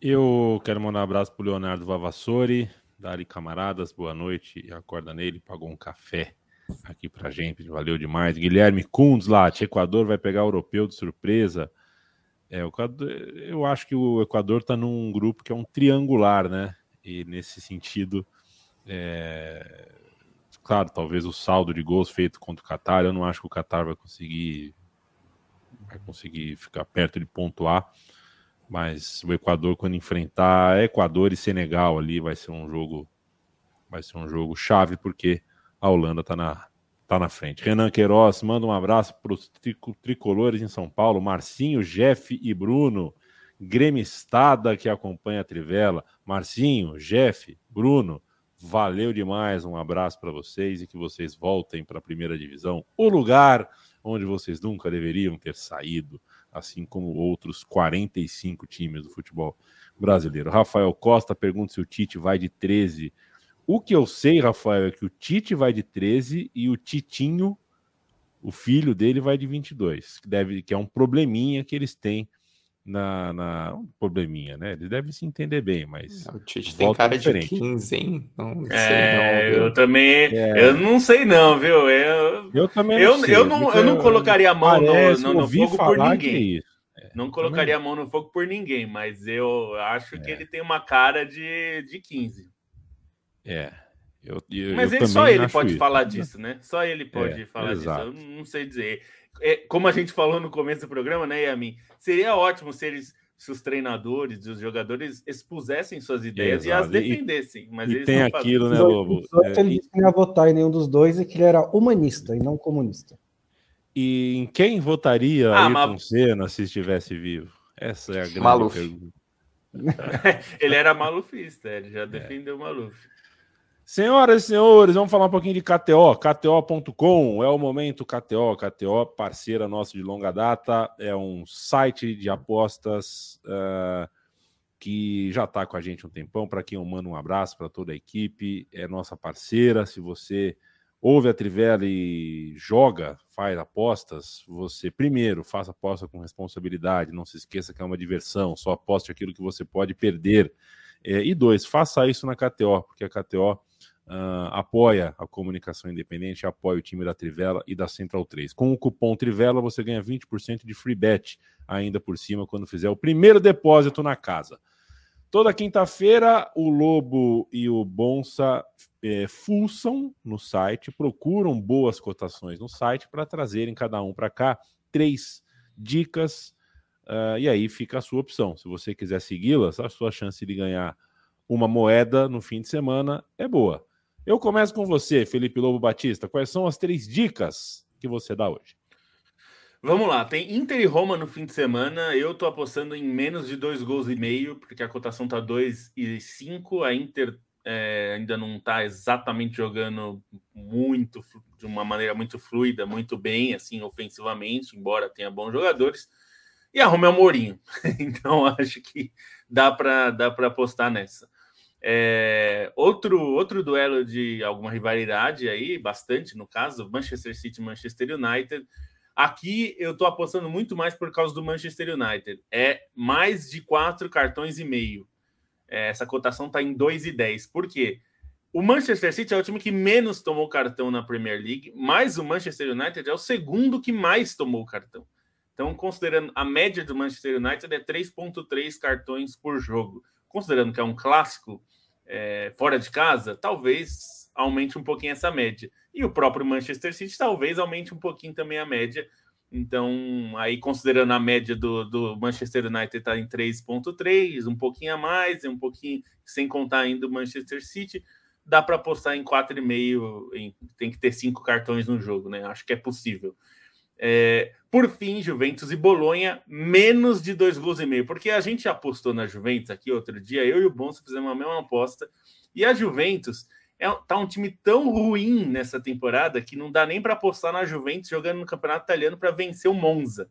[SPEAKER 2] Eu quero mandar um abraço para o Leonardo Vavassori, Dari Camaradas, boa noite. Acorda nele, pagou um café aqui para gente, valeu demais. Guilherme Kunz lá, Equador vai pegar o europeu de surpresa. É, Equador, eu acho que o Equador está num grupo que é um triangular, né? E nesse sentido, é, claro, talvez o saldo de gols feito contra o Qatar, eu não acho que o Qatar vai conseguir vai conseguir ficar perto de pontuar, mas o Equador quando enfrentar Equador e Senegal ali vai ser um jogo vai ser um jogo chave porque a Holanda está na tá na frente. Renan Queiroz, manda um abraço para os tricolores em São Paulo, Marcinho, Jeff e Bruno, gremistada que acompanha a Trivela, Marcinho, Jeff, Bruno, Valeu demais, um abraço para vocês e que vocês voltem para a primeira divisão, o lugar onde vocês nunca deveriam ter saído, assim como outros 45 times do futebol brasileiro. Rafael Costa pergunta se o Tite vai de 13. O que eu sei, Rafael, é que o Tite vai de 13 e o Titinho, o filho dele, vai de 22, que, deve, que é um probleminha que eles têm na, na um probleminha, né? Eles devem se entender bem, mas.
[SPEAKER 5] O Tite tem cara diferente. de 15, hein?
[SPEAKER 4] Não, não é, não, eu também. É. Eu não sei, não, viu? Eu,
[SPEAKER 2] eu também
[SPEAKER 4] não
[SPEAKER 2] eu,
[SPEAKER 4] sei. Eu não, eu não colocaria a mão no, no, no fogo por ninguém.
[SPEAKER 2] É,
[SPEAKER 4] não colocaria também. a mão no fogo por ninguém, mas eu acho que é. ele tem uma cara de, de 15.
[SPEAKER 2] É. Eu, eu,
[SPEAKER 4] mas ele, só ele pode isso. falar disso, né? Só ele pode é, falar exato. disso. Eu não sei dizer é, como a gente falou no começo do programa, né, Yamin? Seria ótimo se eles se os treinadores e os jogadores expusessem suas ideias Exato. e as defendessem. Mas
[SPEAKER 2] e tem aquilo, né,
[SPEAKER 3] Lobo? É, ele disse que não ia votar em nenhum dos dois e que ele era humanista e não comunista.
[SPEAKER 2] E em quem votaria ah, Ayrton mas... Senna se estivesse vivo? Essa é a grande Maluf. pergunta.
[SPEAKER 4] ele era malufista, ele já defendeu o Maluf.
[SPEAKER 2] Senhoras e senhores, vamos falar um pouquinho de KTO. KTO.com é o momento KTO. KTO, parceira nossa de longa data, é um site de apostas uh, que já está com a gente um tempão. Para quem eu mando um abraço para toda a equipe, é nossa parceira. Se você ouve a Trivela e joga, faz apostas, você primeiro faça aposta com responsabilidade. Não se esqueça que é uma diversão. Só aposte aquilo que você pode perder. É, e dois, faça isso na KTO, porque a KTO Uh, apoia a comunicação independente, apoia o time da Trivela e da Central 3. Com o cupom Trivela você ganha 20% de free bet ainda por cima quando fizer o primeiro depósito na casa. Toda quinta-feira, o Lobo e o Bonsa é, fuçam no site, procuram boas cotações no site para trazerem cada um para cá três dicas. Uh, e aí fica a sua opção. Se você quiser segui-las, a sua chance de ganhar uma moeda no fim de semana é boa. Eu começo com você, Felipe Lobo Batista. Quais são as três dicas que você dá hoje?
[SPEAKER 4] Vamos lá, tem Inter e Roma no fim de semana. Eu tô apostando em menos de dois gols e meio, porque a cotação tá 2 e 5. A Inter é, ainda não tá exatamente jogando muito de uma maneira muito fluida, muito bem, assim, ofensivamente, embora tenha bons jogadores. E a Roma é o Mourinho. então acho que dá para dá para apostar nessa. É, outro, outro duelo de alguma rivalidade aí, bastante no caso, Manchester City Manchester United. Aqui eu estou apostando muito mais por causa do Manchester United. É mais de quatro cartões e meio. É, essa cotação está em 2,10. Por quê? O Manchester City é o time que menos tomou cartão na Premier League, mas o Manchester United é o segundo que mais tomou cartão. Então, considerando a média do Manchester United é 3,3 cartões por jogo. Considerando que é um clássico é, fora de casa, talvez aumente um pouquinho essa média. E o próprio Manchester City talvez aumente um pouquinho também a média. Então, aí considerando a média do, do Manchester United está em 3.3, um pouquinho a mais, um pouquinho, sem contar ainda o Manchester City, dá para apostar em 4,5, tem que ter cinco cartões no jogo, né? Acho que é possível. É, por fim, Juventus e Bolonha, menos de dois gols e meio, porque a gente apostou na Juventus aqui outro dia, eu e o Bonso fizemos a mesma aposta, e a Juventus é, tá um time tão ruim nessa temporada que não dá nem para apostar na Juventus jogando no Campeonato Italiano para vencer o Monza.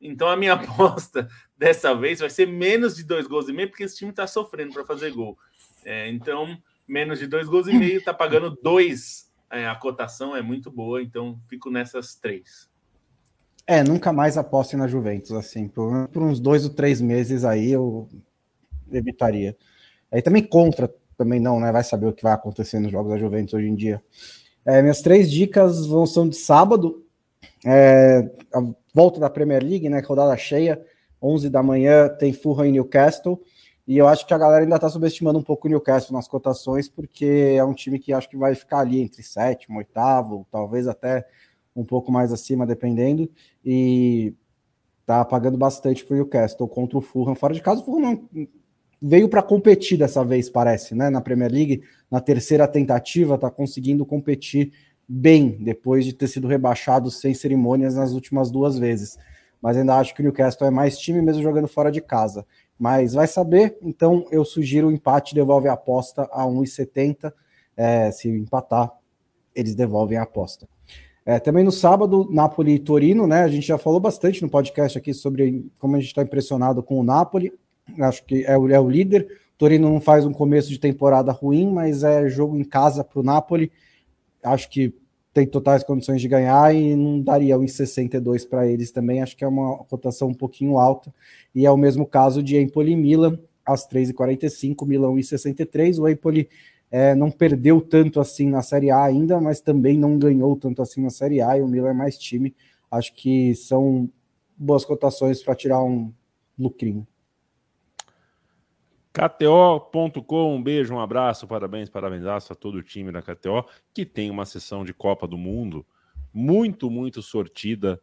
[SPEAKER 4] Então a minha aposta dessa vez vai ser menos de dois gols e meio, porque esse time está sofrendo para fazer gol. É, então, menos de dois gols e meio, está pagando dois. É, a cotação é muito boa, então fico nessas três.
[SPEAKER 3] É, nunca mais aposte na Juventus, assim, por, por uns dois ou três meses aí eu evitaria. Aí também contra também não, né? Vai saber o que vai acontecer nos jogos da Juventus hoje em dia. É, minhas três dicas vão são de sábado, é, a volta da Premier League, né? Rodada cheia, 11 da manhã tem Fulham e Newcastle. E eu acho que a galera ainda está subestimando um pouco o Newcastle nas cotações, porque é um time que acho que vai ficar ali entre sétimo, oitavo, talvez até um pouco mais acima, dependendo. E tá pagando bastante para o Newcastle contra o Fulham. Fora de casa, o Fulham veio para competir dessa vez, parece, né? Na Premier League, na terceira tentativa, está conseguindo competir bem, depois de ter sido rebaixado sem cerimônias nas últimas duas vezes. Mas ainda acho que o Newcastle é mais time, mesmo jogando fora de casa. Mas vai saber, então eu sugiro o empate, devolve a aposta a 1,70. É, se empatar, eles devolvem a aposta. É, também no sábado, Napoli e Torino, né? A gente já falou bastante no podcast aqui sobre como a gente está impressionado com o Napoli acho que é o, é o líder. Torino não faz um começo de temporada ruim, mas é jogo em casa para o Napoli. Acho que tem totais condições de ganhar e não daria 1,62 para eles também. Acho que é uma cotação um pouquinho alta. E é o mesmo caso de Empoli Milan, às 3h45, Milan 1,63. O Empoli é, não perdeu tanto assim na Série A ainda, mas também não ganhou tanto assim na Série A. E o Milan é mais time. Acho que são boas cotações para tirar um lucrinho.
[SPEAKER 2] KTO.com, um beijo, um abraço, parabéns, parabéns a todo o time da KTO, que tem uma sessão de Copa do Mundo muito, muito sortida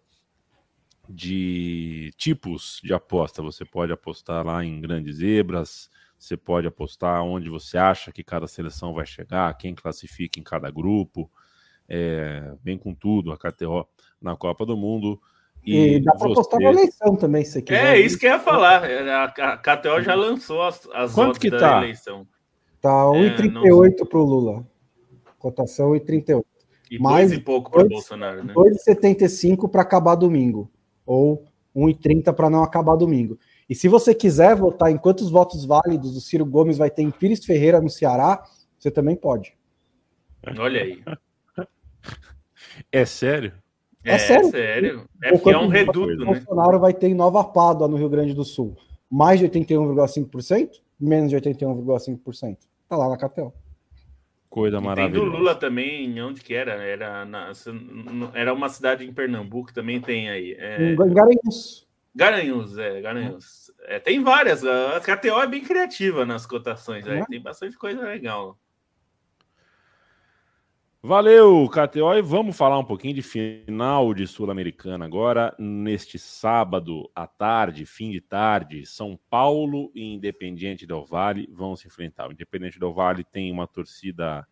[SPEAKER 2] de tipos de aposta. Você pode apostar lá em grandes zebras, você pode apostar onde você acha que cada seleção vai chegar, quem classifica em cada grupo. É, vem com tudo a KTO na Copa do Mundo.
[SPEAKER 3] E, e dá para postar na eleição também, se quiser.
[SPEAKER 4] É, isso que eu ia falar. A, a KTO já lançou as, as
[SPEAKER 2] Quanto que tá?
[SPEAKER 3] eleição. Tá 1,38 é, não... para o Lula. Cotação 1,38.
[SPEAKER 4] E mais e pouco para o Bolsonaro, né?
[SPEAKER 3] 2,75 para acabar domingo. Ou 1,30 para não acabar domingo. E se você quiser votar em quantos votos válidos o Ciro Gomes vai ter em Pires Ferreira no Ceará, você também pode.
[SPEAKER 4] Olha aí.
[SPEAKER 2] É sério?
[SPEAKER 3] É, é sério.
[SPEAKER 4] sério. É porque é um reduto,
[SPEAKER 3] né? Bolsonaro vai ter em Nova Pádua, no Rio Grande do Sul. Mais de 81,5%? Menos de 81,5%. Tá lá na Catel.
[SPEAKER 2] Coisa maravilhosa.
[SPEAKER 4] Tem do Lula também, onde que era? Era, na, era uma cidade em Pernambuco, também tem aí. É...
[SPEAKER 3] Em Garanhuns.
[SPEAKER 4] Garanhuns, é, Garanhuns. É, tem várias. A KTO é bem criativa nas cotações, é. tem bastante coisa legal.
[SPEAKER 2] Valeu, KTO, e vamos falar um pouquinho de final de Sul-Americana agora, neste sábado à tarde, fim de tarde, São Paulo e Independiente Del Vale vão se enfrentar. O Independiente Del Vale tem uma torcida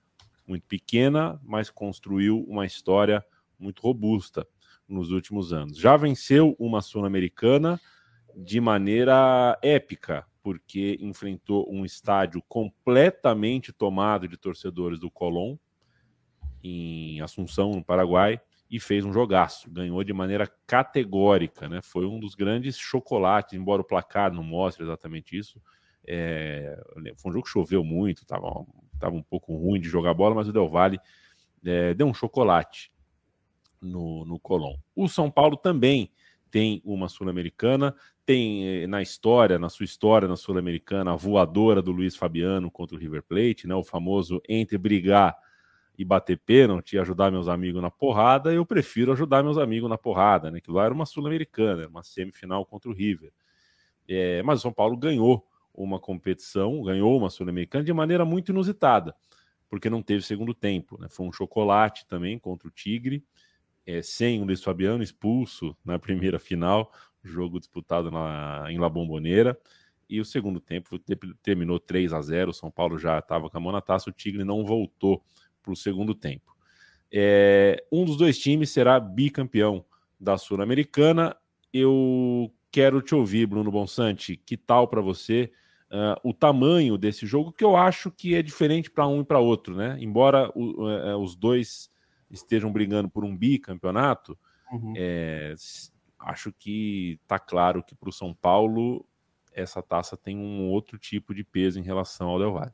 [SPEAKER 2] muito pequena, mas construiu uma história muito robusta nos últimos anos. Já venceu uma Sul-Americana de maneira épica, porque enfrentou um estádio completamente tomado de torcedores do Colón em Assunção, no Paraguai, e fez um jogaço. Ganhou de maneira categórica, né? Foi um dos grandes chocolates, embora o placar não mostre exatamente isso. É... Foi um jogo que choveu muito, estava tava um pouco ruim de jogar bola, mas o Del Valle é... deu um chocolate no, no Colón. O São Paulo também tem uma Sul-Americana, tem eh, na história, na sua história na Sul-Americana, a voadora do Luiz Fabiano contra o River Plate, né? O famoso entre brigar e bater pênalti ajudar meus amigos na porrada, eu prefiro ajudar meus amigos na porrada, né? Que lá era uma Sul-Americana, uma semifinal contra o River. É, mas o São Paulo ganhou uma competição, ganhou uma Sul-Americana de maneira muito inusitada, porque não teve segundo tempo, né? Foi um chocolate também contra o Tigre, é, sem o Luiz Fabiano expulso na primeira final, jogo disputado na, em La Bombonera. E o segundo tempo terminou 3 a 0. O São Paulo já estava com a mão na taça, o Tigre não voltou para o segundo tempo. É, um dos dois times será bicampeão da Sul-Americana. Eu quero te ouvir, Bruno Bonsante. Que tal para você uh, o tamanho desse jogo? Que eu acho que é diferente para um e para outro, né? Embora uh, os dois estejam brigando por um bicampeonato, uhum. é, acho que está claro que para o São Paulo essa taça tem um outro tipo de peso em relação ao Del Valle.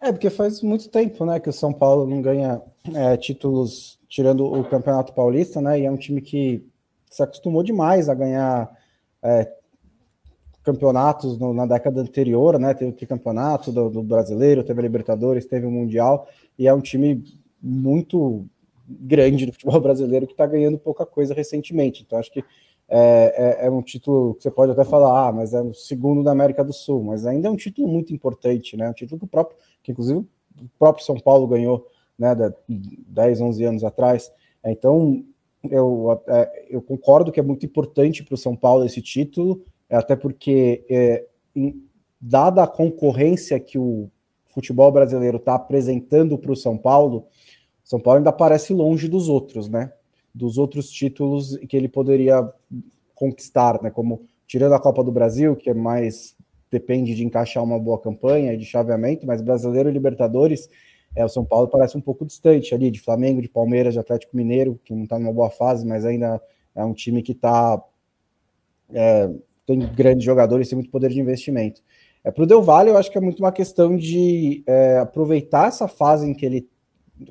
[SPEAKER 3] É, porque faz muito tempo, né, que o São Paulo não ganha é, títulos tirando o Campeonato Paulista, né, e é um time que se acostumou demais a ganhar é, campeonatos no, na década anterior, né, teve o tricampeonato do, do Brasileiro, teve a Libertadores, teve o Mundial, e é um time muito grande do futebol brasileiro que está ganhando pouca coisa recentemente, então acho que é, é, é, um título que você pode até falar, ah, mas é o segundo da América do Sul, mas ainda é um título muito importante, né? Um título que o próprio, que inclusive o próprio São Paulo ganhou, né, 10, 11 anos atrás. Então, eu, é, eu concordo que é muito importante para o São Paulo esse título, até porque, é, em, dada a concorrência que o futebol brasileiro está apresentando para o São Paulo, São Paulo ainda parece longe dos outros, né? dos outros títulos que ele poderia conquistar, né? Como tirando a Copa do Brasil, que é mais depende de encaixar uma boa campanha e de chaveamento, mas brasileiro e Libertadores, é, o São Paulo parece um pouco distante ali de Flamengo, de Palmeiras, de Atlético Mineiro, que não está numa boa fase, mas ainda é um time que está é, tem grandes jogadores, tem muito poder de investimento. É, Para o Del Valle, eu acho que é muito uma questão de é, aproveitar essa fase em que ele.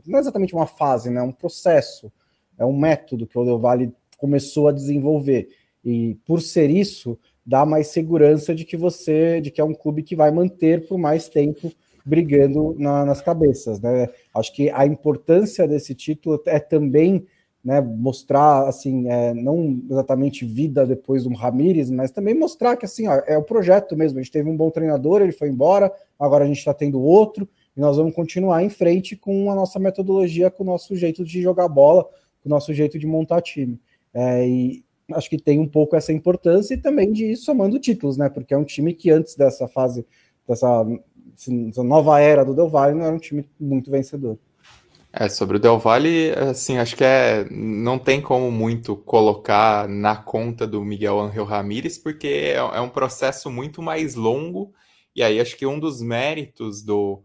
[SPEAKER 3] Não é exatamente uma fase, né? É um processo é um método que o Del Valle começou a desenvolver. E por ser isso, dá mais segurança de que você, de que é um clube que vai manter por mais tempo brigando na, nas cabeças, né? Acho que a importância desse título é também né, mostrar assim, é, não exatamente vida depois do Ramires, mas também mostrar que assim, ó, é o projeto mesmo. A gente teve um bom treinador, ele foi embora, agora a gente está tendo outro, e nós vamos continuar em frente com a nossa metodologia, com o nosso jeito de jogar bola, o nosso jeito de montar time. É, e acho que tem um pouco essa importância e também de ir somando títulos, né? Porque é um time que antes dessa fase, dessa, dessa nova era do Del Valle, não era um time muito vencedor.
[SPEAKER 5] É, sobre o Del Valle, assim, acho que é, não tem como muito colocar na conta do Miguel Angel Ramírez, porque é, é um processo muito mais longo, e aí acho que um dos méritos do,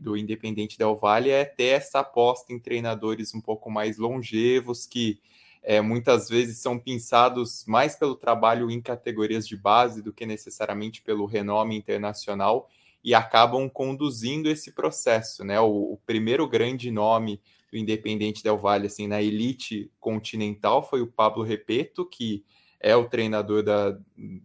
[SPEAKER 5] do, Independente Del Valle é ter essa aposta em treinadores um pouco mais longevos, que é, muitas vezes são pensados mais pelo trabalho em categorias de base do que necessariamente pelo renome internacional e acabam conduzindo esse processo, né? O, o primeiro grande nome do Independente Del Valle, assim, na elite continental foi o Pablo Repeto, que é o treinador da,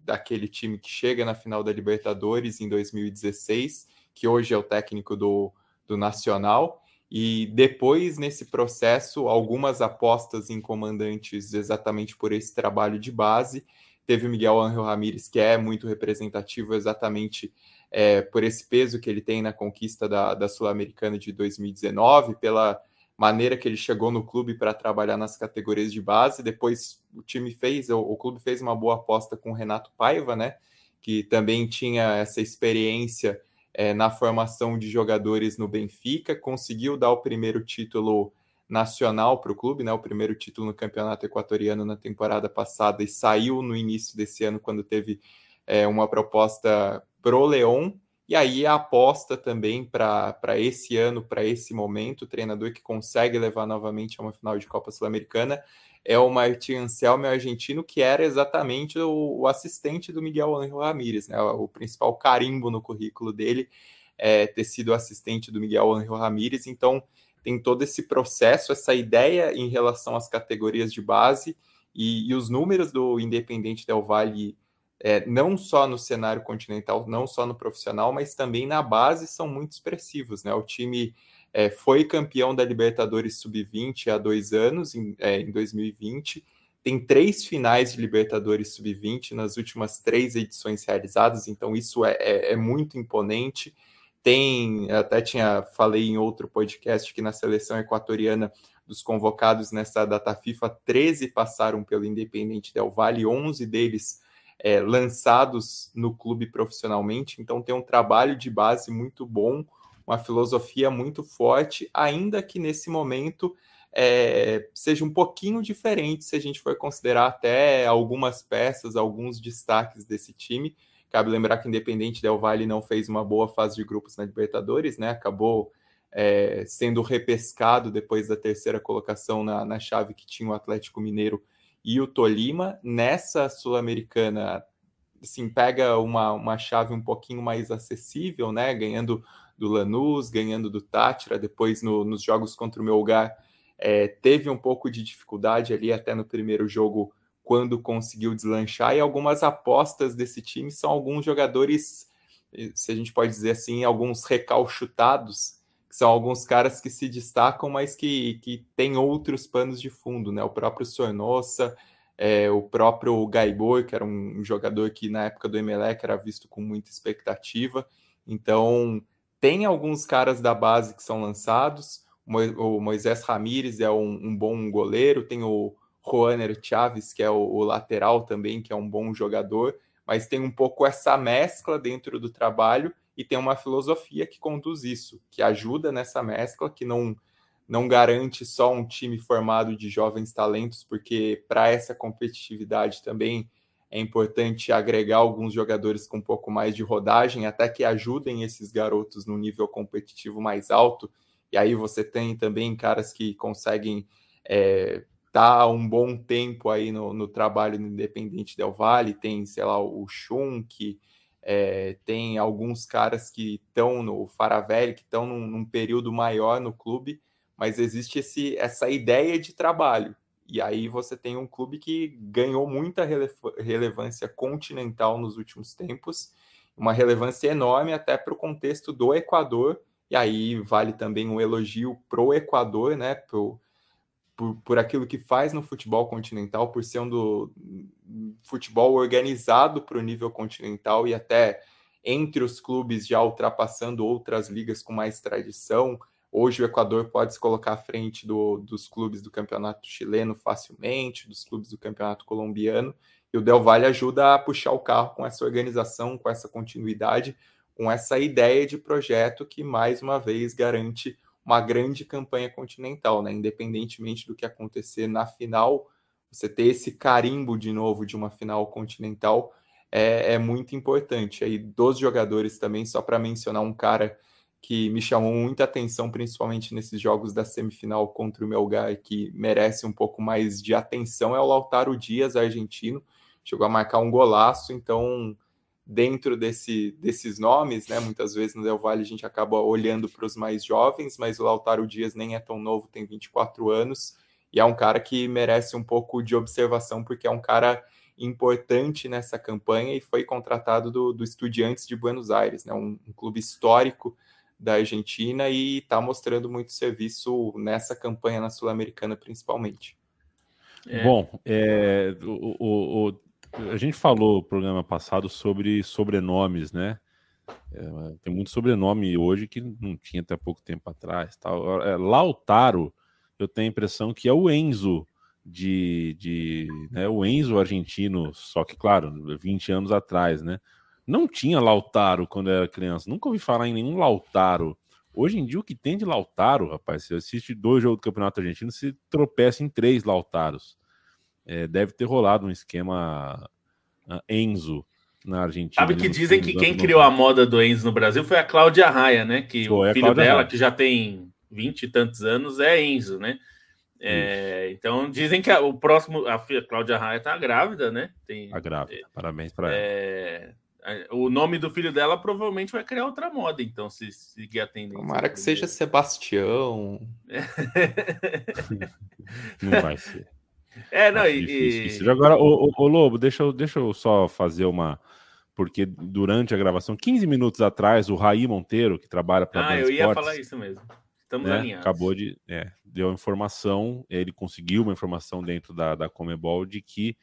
[SPEAKER 5] daquele time que chega na final da Libertadores em 2016 que hoje é o técnico do, do Nacional. E depois, nesse processo, algumas apostas em comandantes exatamente por esse trabalho de base. teve o Miguel Ángel Ramírez, que é muito representativo exatamente é, por esse peso que ele tem na conquista da, da Sul-Americana de 2019, pela maneira que ele chegou no clube para trabalhar nas categorias de base. Depois o time fez, o, o, clube fez uma boa aposta com o Renato Paiva, né? Que também tinha essa experiência é, na formação de jogadores no Benfica, conseguiu dar o primeiro título nacional para o clube, né? O primeiro título no campeonato equatoriano na temporada passada e saiu no início desse ano quando teve é, uma proposta pro Leão. E aí a aposta também para esse ano, para esse momento, o treinador que consegue levar novamente a uma final de Copa Sul-Americana é o Martin Anselmo argentino, que era exatamente o, o assistente do Miguel Ángel Ramírez, né? O principal carimbo no currículo dele é ter sido assistente do Miguel Ángel Ramírez. Então, tem todo esse processo, essa ideia em relação às categorias de base e, e os números do Independente Del Valle, é, não só no cenário continental, não só no profissional, mas também na base, são muito expressivos. Né? O time é, foi campeão da Libertadores Sub-20 há dois anos, em, é, em 2020. Tem três finais de Libertadores Sub-20 nas últimas três edições realizadas, então isso é, é, é muito imponente tem, até tinha falei em outro podcast que na seleção equatoriana dos convocados nessa data FIFA, 13 passaram pelo Independente Del Valle, 11 deles é, lançados no clube profissionalmente, então tem um trabalho de base muito bom, uma filosofia muito forte, ainda que nesse momento é, seja um pouquinho diferente se a gente for considerar até algumas peças, alguns destaques desse time, Cabe lembrar que Independente Del Valle não fez uma boa fase de grupos na Libertadores, né? Acabou é, sendo repescado depois da terceira colocação na, na chave que tinha o Atlético Mineiro e o Tolima. Nessa Sul-Americana, assim, pega uma, uma chave um pouquinho mais acessível, né? Ganhando do Lanús, ganhando do Tátira, depois no, nos jogos contra o Melgar, é, teve um pouco de dificuldade ali até no primeiro jogo quando conseguiu deslanchar, e algumas apostas desse time são alguns jogadores, se a gente pode dizer assim, alguns recalchutados, que são alguns caras que se destacam, mas que, que têm outros panos de fundo, né? O próprio Sornossa, é, o próprio Gaibor, que era um jogador que na época do Emelec era visto com muita expectativa. Então, tem alguns caras da base que são lançados. O Moisés Ramírez é um, um bom goleiro, tem o Joaner Chaves, que é o, o, lateral também, que é um bom jogador, mas tem um pouco essa mescla dentro do trabalho e tem uma filosofia que conduz isso, que ajuda nessa mescla, que não, não garante só um time formado de jovens talentos, porque para essa competitividade também é importante agregar alguns jogadores com um pouco mais de rodagem, até que ajudem esses garotos no nível competitivo mais alto. E aí você tem também caras que conseguem é, tá um bom tempo aí no, no trabalho no Independente Del Vale, tem, sei lá, o Schunk, é, tem alguns caras que estão no Faravelli, que estão num, num, período maior no clube, mas existe esse, essa ideia de trabalho. E aí você tem um clube que ganhou muita rele relevância continental nos últimos tempos, uma relevância enorme até para o contexto do Equador, e aí vale também um elogio pro Equador, né, pro, por, por aquilo que faz no futebol continental, por ser um do futebol organizado para o nível continental e até entre os clubes já ultrapassando outras ligas com mais tradição. Hoje o Equador pode se colocar à frente do, dos clubes do campeonato chileno facilmente, dos clubes do campeonato colombiano, e o Del Valle ajuda a puxar o carro com essa organização, com essa continuidade, com essa ideia de projeto que, mais uma vez, garante uma grande campanha continental, né? Independentemente do que acontecer na final, você ter esse carimbo de novo de uma final continental é, é muito importante. Aí, dos jogadores também, só para mencionar um cara que me chamou muita atenção, principalmente nesses jogos da semifinal contra o Melgar, que merece um pouco mais de atenção, é o Lautaro Dias, argentino. Chegou a marcar um golaço, então dentro desse, desses nomes, né? Muitas vezes no Del Valle a gente acaba olhando para os mais jovens, mas o Lautaro Dias nem é tão novo, tem 24 anos, e é um cara que merece um pouco de observação, porque é um cara importante nessa campanha e foi contratado do, do Estudiantes de Buenos Aires, né? Um, um clube histórico da Argentina e está mostrando muito serviço nessa campanha na Sul-Americana, principalmente.
[SPEAKER 2] É. Bom, é, o, o, a gente falou no programa passado sobre sobrenomes, né? É, tem muito sobrenome hoje que não tinha até pouco tempo atrás. Tal. É, Lautaro, eu tenho a impressão que é o Enzo de, de né, o Enzo argentino, só que claro, 20 anos atrás, né? Não tinha Lautaro quando eu era criança, nunca ouvi falar em nenhum Lautaro. Hoje em dia, o que tem de Lautaro, rapaz, você assiste dois jogos do Campeonato Argentino, se tropeça em três Lautaros. É, deve ter rolado um esquema uh, Enzo na Argentina.
[SPEAKER 4] Sabe que dizem que quem criou a moda do Enzo no Brasil foi a Cláudia Raia, né? Que foi, o filho dela, Raia. que já tem vinte e tantos anos, é Enzo, né? É, então dizem que a, o próximo, a filha Cláudia Raia tá grávida, né?
[SPEAKER 2] Tem, tá grávida, é, parabéns para
[SPEAKER 4] é, ela. O nome do filho dela provavelmente vai criar outra moda, então, se seguir atendendo.
[SPEAKER 5] Tomara que seja Sebastião.
[SPEAKER 2] Não vai ser.
[SPEAKER 4] É, não, e,
[SPEAKER 2] e... Agora, ô, ô, ô, Lobo, deixa eu, deixa eu só fazer uma. Porque durante a gravação, 15 minutos atrás, o Raí Monteiro, que trabalha para
[SPEAKER 4] Ah, eu ia Sports, falar isso mesmo. Estamos
[SPEAKER 2] né,
[SPEAKER 4] alinhados.
[SPEAKER 2] Acabou de. É, deu informação, ele conseguiu uma informação dentro da, da Comebol de que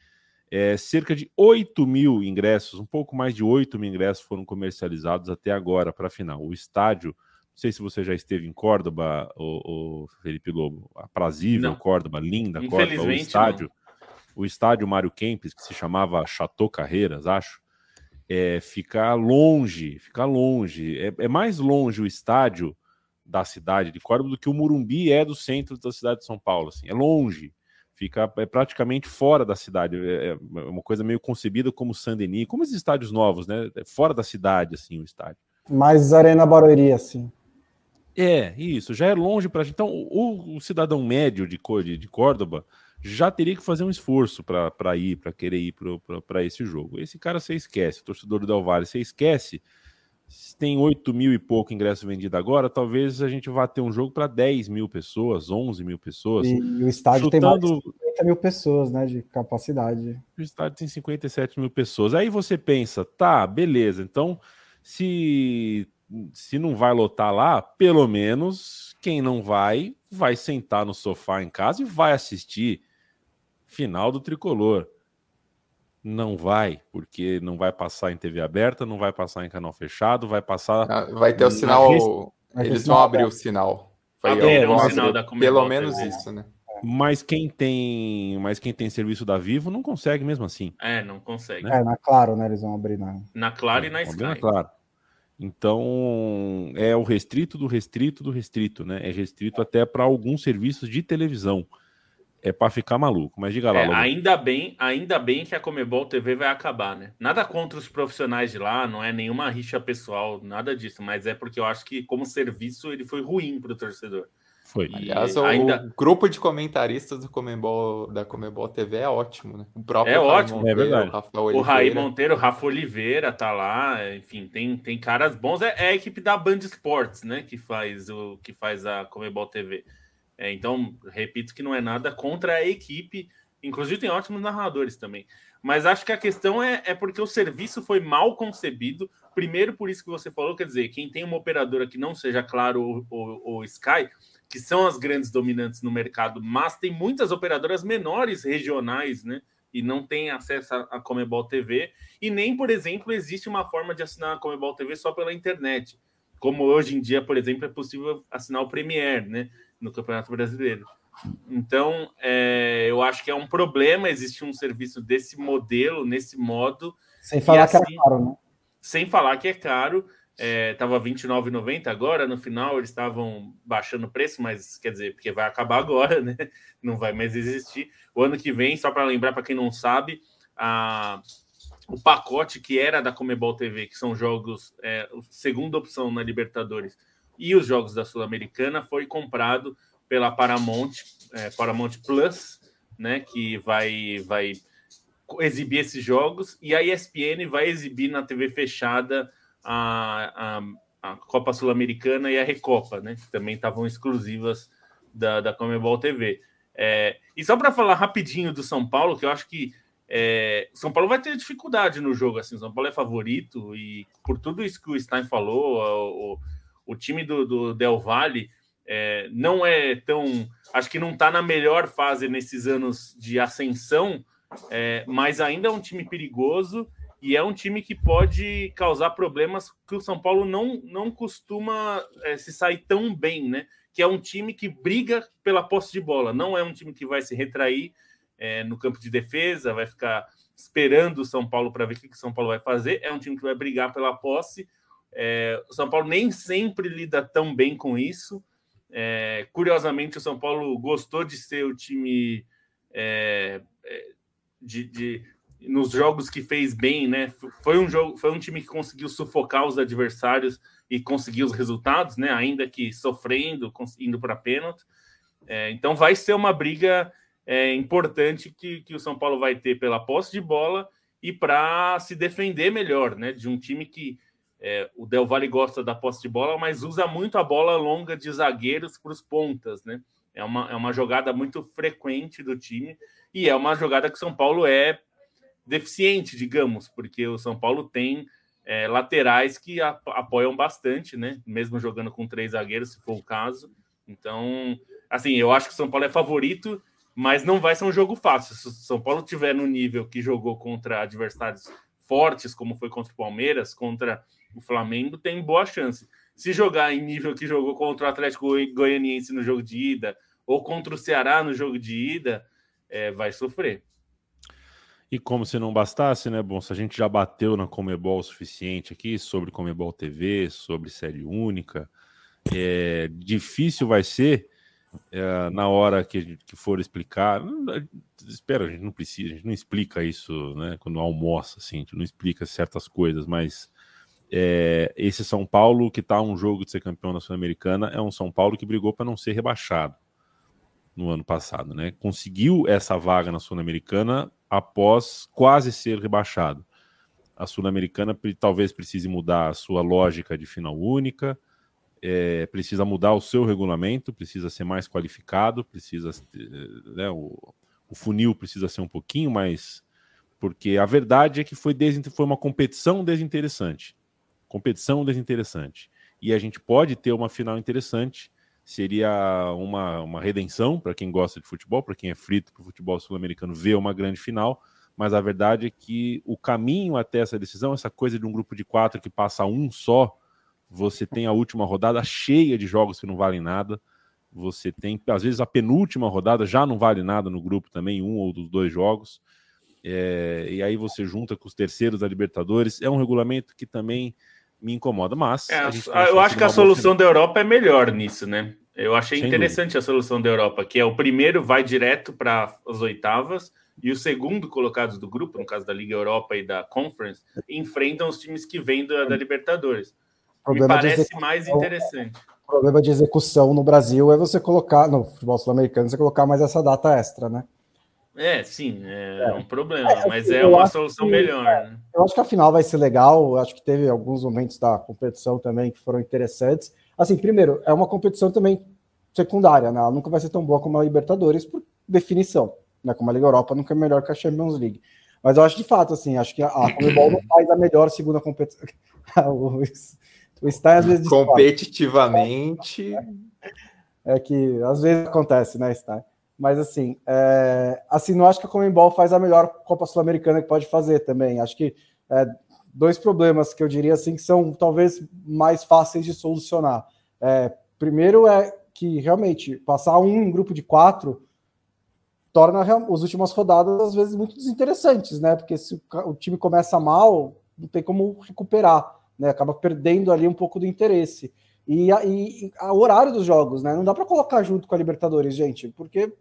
[SPEAKER 2] é, cerca de 8 mil ingressos, um pouco mais de 8 mil ingressos foram comercializados até agora para a final. O estádio, não sei se você já esteve em Córdoba, o, o Felipe Lobo, aprazível. Córdoba, linda Córdoba, o estádio, não. o estádio Mário Kempes, que se chamava Chateau Carreiras, acho, é, fica longe, fica longe, é, é mais longe o estádio da cidade de Córdoba do que o Murumbi é do centro da cidade de São Paulo. Assim, é longe, fica é praticamente fora da cidade. É, é uma coisa meio concebida como Saint-Denis, como esses estádios novos, né? É fora da cidade, assim, o estádio.
[SPEAKER 3] Mais Arena Barueri, assim.
[SPEAKER 2] É, isso, já é longe para Então, o, o, cidadão médio de, de, de Córdoba já teria que fazer um esforço para ir, para querer ir para esse jogo. Esse cara você esquece, o torcedor do Del Valle, você esquece se tem 8 mil e pouco ingressos vendidos agora, talvez a gente vá ter um jogo para 10 mil pessoas, 11 mil pessoas.
[SPEAKER 3] E, e o estádio chutando... tem mais de 50 mil pessoas, né, de capacidade.
[SPEAKER 2] O estádio tem 57 mil pessoas. Aí você pensa, tá, beleza, então se, se não vai lotar lá, pelo menos quem não vai, vai sentar no sofá em casa e vai assistir final do Tricolor. Não vai, porque não vai passar em TV aberta, não vai passar em canal fechado, vai passar.
[SPEAKER 5] Ah, vai ter o sinal. Eles vão abrir o sinal.
[SPEAKER 4] Vai é, o sinal da
[SPEAKER 5] Pelo menos isso, né?
[SPEAKER 2] Mas quem tem, mas quem tem serviço da Vivo não consegue mesmo assim.
[SPEAKER 4] É, não consegue.
[SPEAKER 3] Né? É, na Claro, né? Eles vão abrir na.
[SPEAKER 4] Na Claro é, e na Sky. Na
[SPEAKER 2] claro. Então, é o restrito do restrito do restrito, né? É restrito até para alguns serviços de televisão é para ficar maluco. Mas diga lá. É,
[SPEAKER 4] ainda bem, ainda bem que a Comebol TV vai acabar, né? Nada contra os profissionais de lá, não é nenhuma rixa pessoal, nada disso, mas é porque eu acho que como serviço ele foi ruim para o torcedor.
[SPEAKER 2] Foi.
[SPEAKER 5] E Aliás, o, ainda... grupo de comentaristas do Comebol, da Comebol TV é ótimo, né?
[SPEAKER 4] O próprio é ótimo, Monteiro, é verdade. O Raí Monteiro, o Rafa Oliveira tá lá, enfim, tem, tem caras bons. É, é, a equipe da Band Esportes, né? Que faz o que faz a Comebol TV. É, então, repito que não é nada contra a equipe, inclusive tem ótimos narradores também. Mas acho que a questão é, é porque o serviço foi mal concebido. Primeiro, por isso que você falou, quer dizer, quem tem uma operadora que não seja claro ou, Sky, que são as grandes dominantes no mercado, mas tem muitas operadoras menores regionais, né? E não tem acesso a Comebol TV. E nem, por exemplo, existe uma forma de assinar a Comebol TV só pela internet. Como hoje em dia, por exemplo, é possível assinar o Premier, né? No Campeonato Brasileiro. Então, é, eu acho que é um problema existir um serviço desse modelo, nesse modo.
[SPEAKER 3] Sem falar assim, que é caro, né?
[SPEAKER 4] Sem falar que é caro. Estava é, R$29,90 agora, no final eles estavam baixando o preço, mas quer dizer, porque vai acabar agora, né? Não vai mais existir. O ano que vem, só para lembrar para quem não sabe, a, o pacote que era da Comebol TV, que são jogos, é, segunda opção na Libertadores, e os jogos da Sul-Americana foi comprado pela Paramount, é, Paramount Plus, né, que vai, vai exibir esses jogos, e a ESPN vai exibir na TV fechada a, a, a Copa Sul-Americana e a Recopa, né, que também estavam exclusivas da, da Comebol TV. É, e só para falar rapidinho do São Paulo, que eu acho que é, São Paulo vai ter dificuldade no jogo, assim, São Paulo é favorito, e por tudo isso que o Stein falou, o, o o time do, do Del Valle é, não é tão. Acho que não está na melhor fase nesses anos de ascensão, é, mas ainda é um time perigoso e é um time que pode causar problemas que o São Paulo não, não costuma é, se sair tão bem, né? Que é um time que briga pela posse de bola, não é um time que vai se retrair é, no campo de defesa, vai ficar esperando o São Paulo para ver o que o São Paulo vai fazer. É um time que vai brigar pela posse. É, o São Paulo nem sempre lida tão bem com isso. É, curiosamente, o São Paulo gostou de ser o time é, é de, de, nos jogos que fez bem, né? Foi um jogo, foi um time que conseguiu sufocar os adversários e conseguir os resultados, né? Ainda que sofrendo, indo para pênalti. É, então vai ser uma briga é, importante que, que o São Paulo vai ter pela posse de bola e para se defender melhor, né? De um time que é, o Del Valle gosta da posse de bola, mas usa muito a bola longa de zagueiros para os pontas, né? É uma, é uma jogada muito frequente do time e é uma jogada que o São Paulo é deficiente, digamos, porque o São Paulo tem é, laterais que apoiam bastante, né? Mesmo jogando com três zagueiros, se for o caso. Então, assim, eu acho que o São Paulo é favorito, mas não vai ser um jogo fácil. Se o São Paulo tiver no nível que jogou contra adversários fortes, como foi contra o Palmeiras, contra o Flamengo, tem boa chance. Se jogar em nível que jogou contra o Atlético Goianiense no jogo de ida, ou contra o Ceará no jogo de ida, é, vai sofrer.
[SPEAKER 2] E como se não bastasse, né, bom, se a gente já bateu na Comebol o suficiente aqui sobre Comebol TV, sobre série única, é, difícil vai ser é, na hora que, que for explicar. Espera, a gente não precisa, a gente não explica isso, né, quando almoça, assim, a gente não explica certas coisas, mas é, esse São Paulo que está um jogo de ser campeão da Sul-Americana é um São Paulo que brigou para não ser rebaixado no ano passado, né? Conseguiu essa vaga na Sul-Americana após quase ser rebaixado. A Sul-Americana talvez precise mudar a sua lógica de final única, é, precisa mudar o seu regulamento, precisa ser mais qualificado, precisa né, o, o, funil precisa ser um pouquinho mais, porque a verdade é que foi, foi uma competição desinteressante, competição desinteressante, e a gente pode ter uma final interessante. Seria uma, uma redenção para quem gosta de futebol, para quem é frito para o futebol sul-americano ver uma grande final, mas a verdade é que o caminho até essa decisão, essa coisa de um grupo de quatro que passa um só, você tem a última rodada cheia de jogos que não valem nada, você tem, às vezes, a penúltima rodada já não vale nada no grupo também, um ou dos dois jogos, é, e aí você junta com os terceiros da Libertadores, é um regulamento que também me incomoda, mas.
[SPEAKER 4] É, eu acho que a solução da Europa é melhor nisso, né? Eu achei Sem interessante dúvida. a solução da Europa, que é o primeiro vai direto para as oitavas e o segundo colocado do grupo, no caso da Liga Europa e da Conference, enfrentam os times que vêm da, da Libertadores. Me parece mais interessante.
[SPEAKER 3] O problema de execução no Brasil é você colocar, no futebol sul-americano, você colocar mais essa data extra, né?
[SPEAKER 4] É, sim, é, é. um problema, é, mas é uma solução que, melhor. Né?
[SPEAKER 3] Eu acho que a final vai ser legal, eu acho que teve alguns momentos da competição também que foram interessantes. Assim, primeiro, é uma competição também secundária, né? Ela nunca vai ser tão boa como a Libertadores, por definição, né? Como a Liga Europa nunca é melhor que a Champions League. Mas eu acho de fato, assim, acho que a, Comebol não faz a melhor segunda competição. o,
[SPEAKER 5] o Stein às vezes. Competitivamente.
[SPEAKER 3] É que às vezes acontece, né, Stein? Mas assim, é, assim, não acho que a Comembol faz a melhor Copa Sul-Americana que pode fazer também. Acho que é, dois problemas que eu diria assim que são talvez mais fáceis de solucionar. É, primeiro é que realmente passar um em grupo de quatro torna as últimas rodadas às vezes muito desinteressantes, né? Porque se o time começa mal, não tem como recuperar, né? Acaba perdendo ali um pouco do interesse. E, e o horário dos jogos, né? Não dá para colocar junto com a Libertadores, gente, porque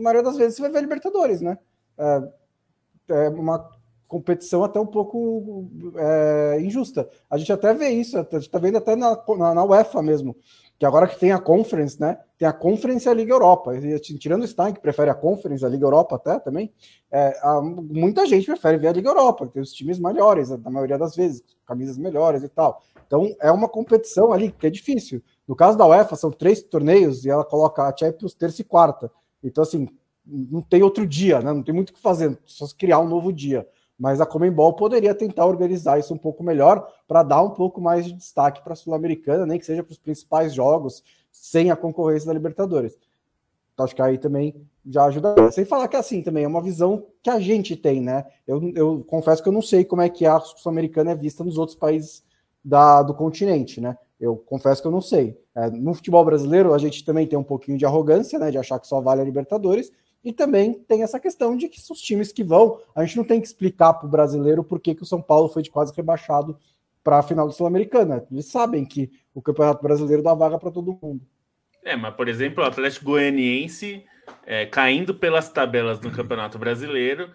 [SPEAKER 3] na maioria das vezes você vai ver Libertadores, né? É, é uma competição até um pouco é, injusta. A gente até vê isso, a gente tá vendo até na, na, na, UEFA mesmo, que agora que tem a Conference, né? Tem a Conference e a Liga Europa. E, tirando o Stein, que prefere a Conference, a Liga Europa até também, é, a, muita gente prefere ver a Liga Europa, tem os times melhores, na maioria das vezes, camisas melhores e tal. Então é uma competição ali que é difícil. No caso da UEFA, são três torneios e ela coloca a Champions terça e quarta. Então, assim, não tem outro dia, né? Não tem muito o que fazer, só criar um novo dia. Mas a Comembol poderia tentar organizar isso um pouco melhor para dar um pouco mais de destaque para a Sul-Americana, nem que seja para os principais jogos, sem a concorrência da Libertadores. Então, acho que aí também já ajuda. Sem falar que assim também é uma visão que a gente tem, né? Eu, eu confesso que eu não sei como é que a Sul-Americana é vista nos outros países da, do continente, né? Eu confesso que eu não sei. É, no futebol brasileiro, a gente também tem um pouquinho de arrogância, né? De achar que só vale a Libertadores. E também tem essa questão de que os times que vão, a gente não tem que explicar para o brasileiro por que, que o São Paulo foi de quase rebaixado para a final do Sul-Americana. Eles sabem que o Campeonato Brasileiro dá vaga para todo mundo.
[SPEAKER 4] É, mas por exemplo, o Atlético Goianiense é, caindo pelas tabelas do Campeonato Brasileiro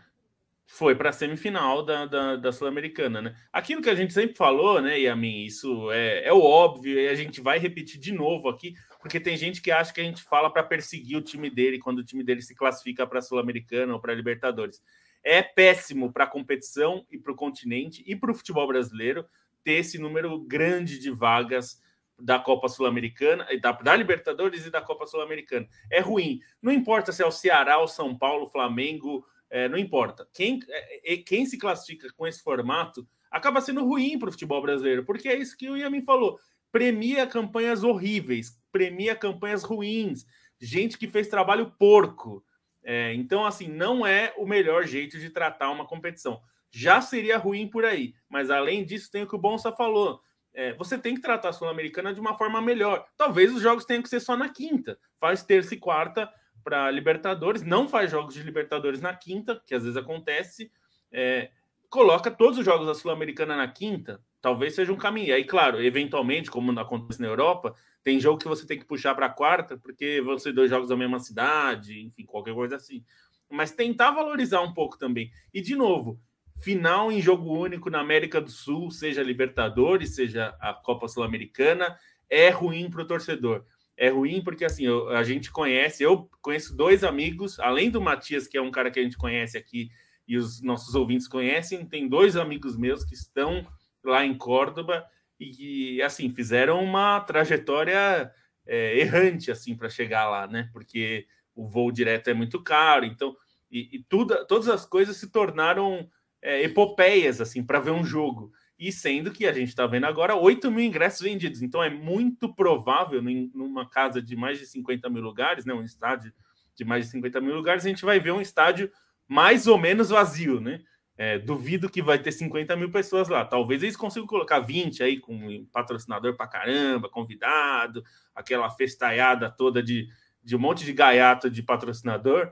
[SPEAKER 4] foi para a semifinal da, da, da Sul-Americana, né? Aquilo que a gente sempre falou, né, a mim, isso é, é óbvio, e a gente vai repetir de novo aqui, porque tem gente que acha que a gente fala para perseguir o time dele quando o time dele se classifica para a Sul-Americana ou para a Libertadores. É péssimo para a competição e para o continente e para o futebol brasileiro ter esse número grande de vagas da Copa Sul-Americana, da, da Libertadores e da Copa Sul-Americana. É ruim. Não importa se é o Ceará, o São Paulo, o Flamengo, é, não importa. Quem, é, quem se classifica com esse formato acaba sendo ruim para o futebol brasileiro, porque é isso que o Yamin falou. Premia campanhas horríveis, premia campanhas ruins, gente que fez trabalho porco. É, então, assim, não é o melhor jeito de tratar uma competição. Já seria ruim por aí, mas além disso, tem o que o Bonsa falou é, você tem que tratar a Sul-Americana de uma forma melhor. Talvez os jogos tenham que ser só na quinta. Faz terça e quarta para Libertadores, não faz jogos de Libertadores na quinta, que às vezes acontece. É, coloca todos os jogos da Sul-Americana na quinta, talvez seja um caminho. Aí, claro, eventualmente, como acontece na Europa, tem jogo que você tem que puxar para quarta, porque vão ser dois jogos da mesma cidade, enfim, qualquer coisa assim. Mas tentar valorizar um pouco também. E, de novo, final em jogo único na América do Sul, seja Libertadores, seja a Copa Sul-Americana, é ruim para o torcedor. É ruim porque assim, eu, a gente conhece, eu conheço dois amigos, além do Matias, que é um cara que a gente conhece aqui e os nossos ouvintes conhecem, tem dois amigos meus que estão lá em Córdoba e que assim fizeram uma trajetória é, errante assim para chegar lá, né? Porque o voo direto é muito caro, então e, e tudo, todas as coisas se tornaram é, epopeias assim para ver um jogo. E sendo que a gente está vendo agora 8 mil ingressos vendidos. Então é muito provável, numa casa de mais de 50 mil lugares, né, um estádio de mais de 50 mil lugares, a gente vai ver um estádio mais ou menos vazio, né? É, duvido que vai ter 50 mil pessoas lá. Talvez eles consigam colocar 20 aí com um patrocinador para caramba, convidado, aquela festaiada toda de, de um monte de gaiato de patrocinador.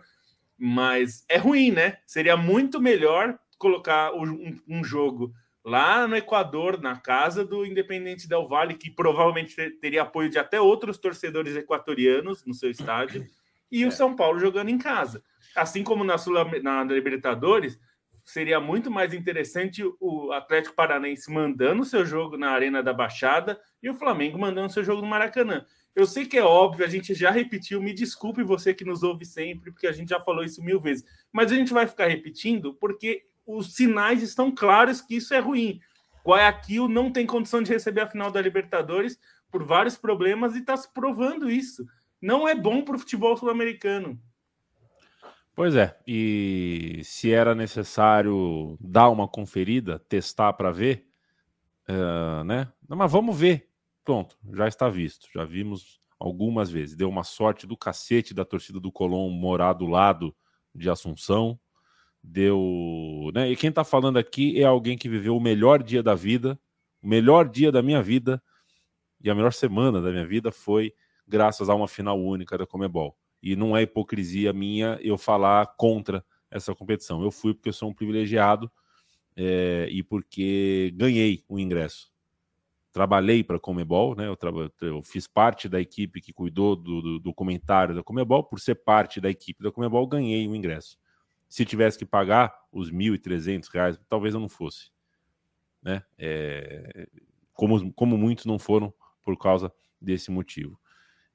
[SPEAKER 4] Mas é ruim, né? Seria muito melhor colocar um, um jogo lá no Equador, na casa do Independente Del Valle, que provavelmente teria apoio de até outros torcedores equatorianos no seu estádio, e o é. São Paulo jogando em casa. Assim como na, Sul na Libertadores, seria muito mais interessante o Atlético Paranense mandando seu jogo na Arena da Baixada e o Flamengo mandando seu jogo no Maracanã. Eu sei que é óbvio, a gente já repetiu, me desculpe você que nos ouve sempre, porque a gente já falou isso mil vezes, mas a gente vai ficar repetindo porque os sinais estão claros que isso é ruim. Guayaquil não tem condição de receber a final da Libertadores por vários problemas e está se provando isso. Não é bom para o futebol sul-americano.
[SPEAKER 2] Pois é, e se era necessário dar uma conferida, testar para ver, uh, né? Mas vamos ver. Pronto, já está visto. Já vimos algumas vezes. Deu uma sorte do cacete da torcida do Colón morar do lado de Assunção deu. Né? E quem está falando aqui é alguém que viveu o melhor dia da vida, o melhor dia da minha vida e a melhor semana da minha vida foi graças a uma final única da Comebol. E não é hipocrisia minha eu falar contra essa competição. Eu fui porque eu sou um privilegiado é, e porque ganhei o ingresso. Trabalhei para a Comebol, né? Eu, eu, fiz parte da equipe que cuidou do, do documentário da Comebol. Por ser parte da equipe da Comebol, ganhei o ingresso se tivesse que pagar os R$ 1.300, talvez eu não fosse. Né? É, como, como muitos não foram por causa desse motivo.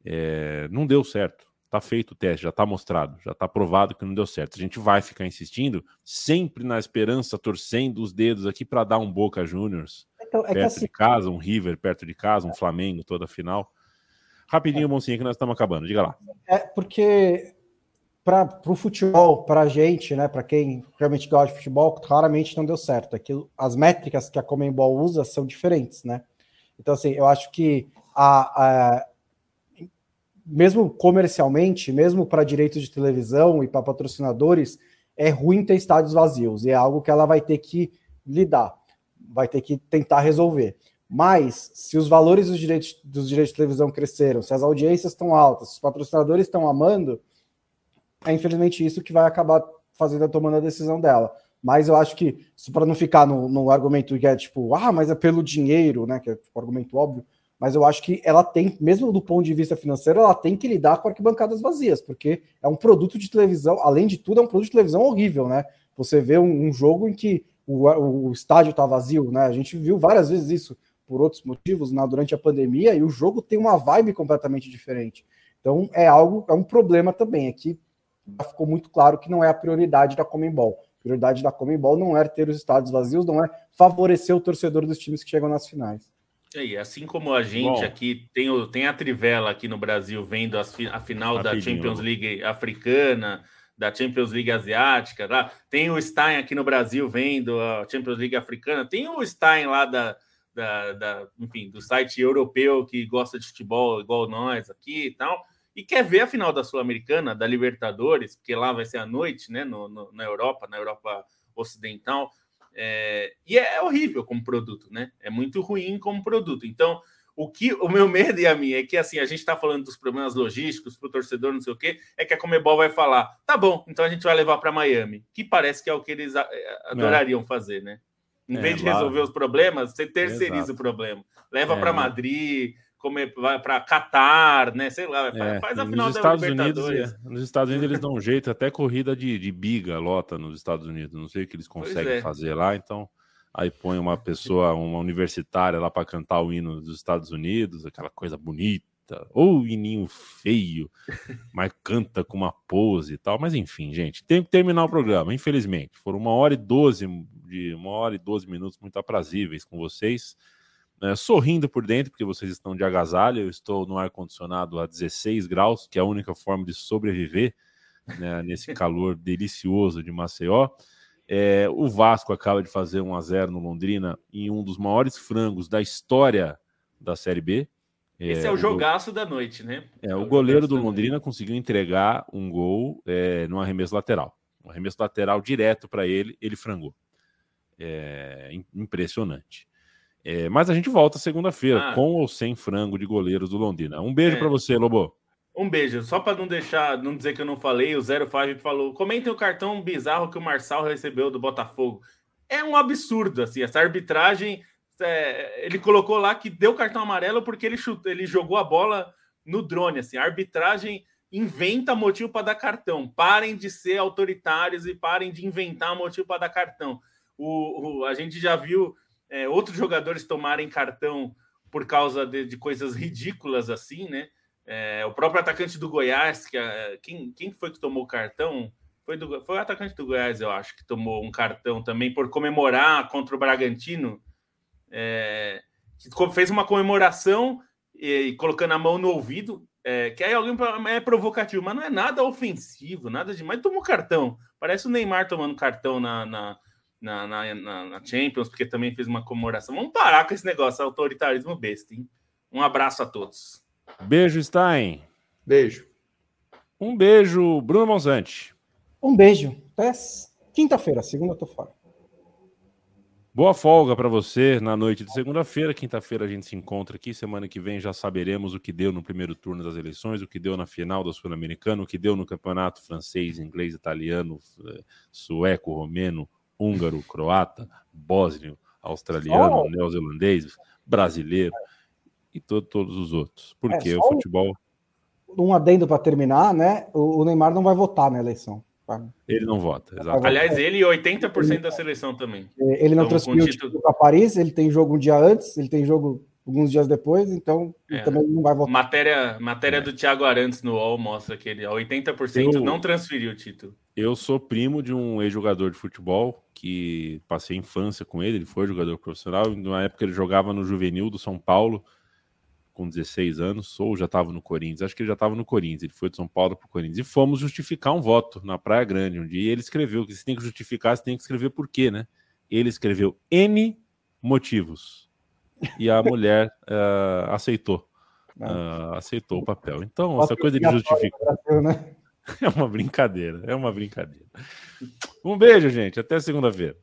[SPEAKER 2] É, não deu certo. Está feito o teste, já está mostrado, já está provado que não deu certo. A gente vai ficar insistindo, sempre na esperança, torcendo os dedos aqui para dar um Boca Juniors então, é perto assim... de casa, um River perto de casa, um Flamengo toda a final. Rapidinho, é. Que nós estamos acabando. Diga lá.
[SPEAKER 3] É porque para o futebol, para a gente, né, para quem realmente gosta de futebol, claramente não deu certo. Aquilo, as métricas que a Comembol usa são diferentes, né? Então, assim, eu acho que a, a mesmo comercialmente, mesmo para direitos de televisão e para patrocinadores, é ruim ter estádios vazios. E é algo que ela vai ter que lidar, vai ter que tentar resolver. Mas, se os valores dos direitos, dos direitos de televisão cresceram, se as audiências estão altas, se os patrocinadores estão amando, é infelizmente isso que vai acabar fazendo tomando a decisão dela. Mas eu acho que, para não ficar no, no, argumento que é tipo, ah, mas é pelo dinheiro, né? Que é tipo, argumento óbvio, mas eu acho que ela tem, mesmo do ponto de vista financeiro, ela tem que lidar com arquibancadas vazias, porque é um produto de televisão, além de tudo, é um produto de televisão horrível, né? Você vê um, um jogo em que o, o estádio está vazio, né? A gente viu várias vezes isso por outros motivos na, durante a pandemia e o jogo tem uma vibe completamente diferente. Então é algo, é um problema também. Aqui ficou muito claro que não é a prioridade da Comembol. A prioridade da Comembol não é ter os estádios vazios, não é favorecer o torcedor dos times que chegam nas finais.
[SPEAKER 4] E assim como a gente Bom, aqui tem, o, tem a Trivela aqui no Brasil vendo as, a final da Champions League africana, da Champions League asiática, lá. tem o Stein aqui no Brasil vendo a Champions League africana, tem o Stein lá da, da, da, enfim, do site europeu que gosta de futebol igual nós aqui e tal, e quer ver a final da Sul-Americana, da Libertadores, porque lá vai ser à noite, né, no, no, na Europa, na Europa Ocidental, é, e é horrível como produto, né? É muito ruim como produto. Então, o que o meu medo e a minha é que assim a gente está falando dos problemas logísticos para o torcedor, não sei o quê, é que a Comebol vai falar, tá bom, então a gente vai levar para Miami, que parece que é o que eles é, adorariam é. fazer, né? Em é, vez de resolver os problemas, você terceiriza Exato. o problema. Leva para é. Madrid, como vai para Catar, né? Sei lá,
[SPEAKER 2] é, faz a final nos Estados Unidos, é, Nos Estados Unidos eles dão um jeito, até corrida de, de biga lota nos Estados Unidos. Não sei o que eles conseguem é. fazer lá, então aí põe uma pessoa, uma universitária lá para cantar o hino dos Estados Unidos, aquela coisa bonita, ou hininho feio, mas canta com uma pose e tal. Mas enfim, gente, tem que terminar o programa, infelizmente. Foram uma hora e doze de uma hora e 12 minutos muito aprazíveis com vocês. É, sorrindo por dentro, porque vocês estão de agasalho. Eu estou no ar-condicionado a 16 graus, que é a única forma de sobreviver né, nesse calor delicioso de Maceió. É, o Vasco acaba de fazer 1 a 0 no Londrina em um dos maiores frangos da história da Série B.
[SPEAKER 4] Esse é, é o jogaço da noite, né?
[SPEAKER 2] É, o, é o goleiro do Londrina conseguiu entregar um gol é, no arremesso lateral. Um arremesso lateral direto para ele, ele frangou. É impressionante. É, mas a gente volta segunda-feira, ah. com ou sem frango de goleiros do Londrina. Um beijo é. para você, Lobo.
[SPEAKER 4] Um beijo. Só para não deixar, não dizer que eu não falei, o Zero Five falou: comentem o cartão bizarro que o Marçal recebeu do Botafogo. É um absurdo, assim, essa arbitragem. É, ele colocou lá que deu cartão amarelo porque ele, chutou, ele jogou a bola no drone. Assim, a arbitragem inventa motivo para dar cartão. Parem de ser autoritários e parem de inventar motivo para dar cartão. O, o, a gente já viu é, outros jogadores tomarem cartão por causa de, de coisas ridículas assim, né? É, o próprio atacante do Goiás, que é, quem, quem foi que tomou cartão? Foi, do, foi o atacante do Goiás, eu acho, que tomou um cartão também por comemorar contra o Bragantino. É, fez uma comemoração e, e, colocando a mão no ouvido, é, que aí alguém é provocativo, mas não é nada ofensivo, nada demais. Tomou cartão. Parece o Neymar tomando cartão na, na na, na, na, Champions, porque também fez uma comemoração. Vamos parar com esse negócio, autoritarismo besta, hein? Um abraço a todos.
[SPEAKER 2] Beijo, Stein.
[SPEAKER 5] Beijo.
[SPEAKER 2] Um beijo, Bruno Monzante.
[SPEAKER 3] Um beijo. Até quinta-feira, segunda eu tô fora.
[SPEAKER 2] Boa folga para você na noite de segunda-feira. Quinta-feira a gente se encontra aqui. Semana que vem já saberemos o que deu no primeiro turno das eleições, o que deu na final da Sul-Americana, o que deu no campeonato francês, inglês, italiano, eh, sueco, romeno, húngaro, croata, bósnio, australiano, oh. neozelandês, brasileiro e to todos os outros. Porque é, o futebol.
[SPEAKER 3] Um adendo para terminar, né? O Neymar não vai votar na eleição.
[SPEAKER 2] Ele não vota,
[SPEAKER 4] exatamente. Aliás, ele e 80% da seleção também.
[SPEAKER 3] Ele não então, transferiu o título para Paris, ele tem jogo um dia antes, ele tem jogo alguns dias depois, então é. também não vai votar.
[SPEAKER 4] Matéria, matéria é. do Thiago Arantes no UOL mostra que ele, 80% eu, não transferiu o título.
[SPEAKER 2] Eu sou primo de um ex-jogador de futebol que passei infância com ele, ele foi jogador profissional, na época ele jogava no Juvenil do São Paulo, com 16 anos, ou já estava no Corinthians, acho que ele já estava no Corinthians, ele foi de São Paulo para o Corinthians, e fomos justificar um voto na Praia Grande um dia, ele escreveu que você tem que justificar, você tem que escrever por quê, né? Ele escreveu N motivos e a mulher uh, aceitou. uh, aceitou o papel. Então, essa coisa de justificar. Né? É uma brincadeira, é uma brincadeira. Um beijo, gente. Até segunda-feira.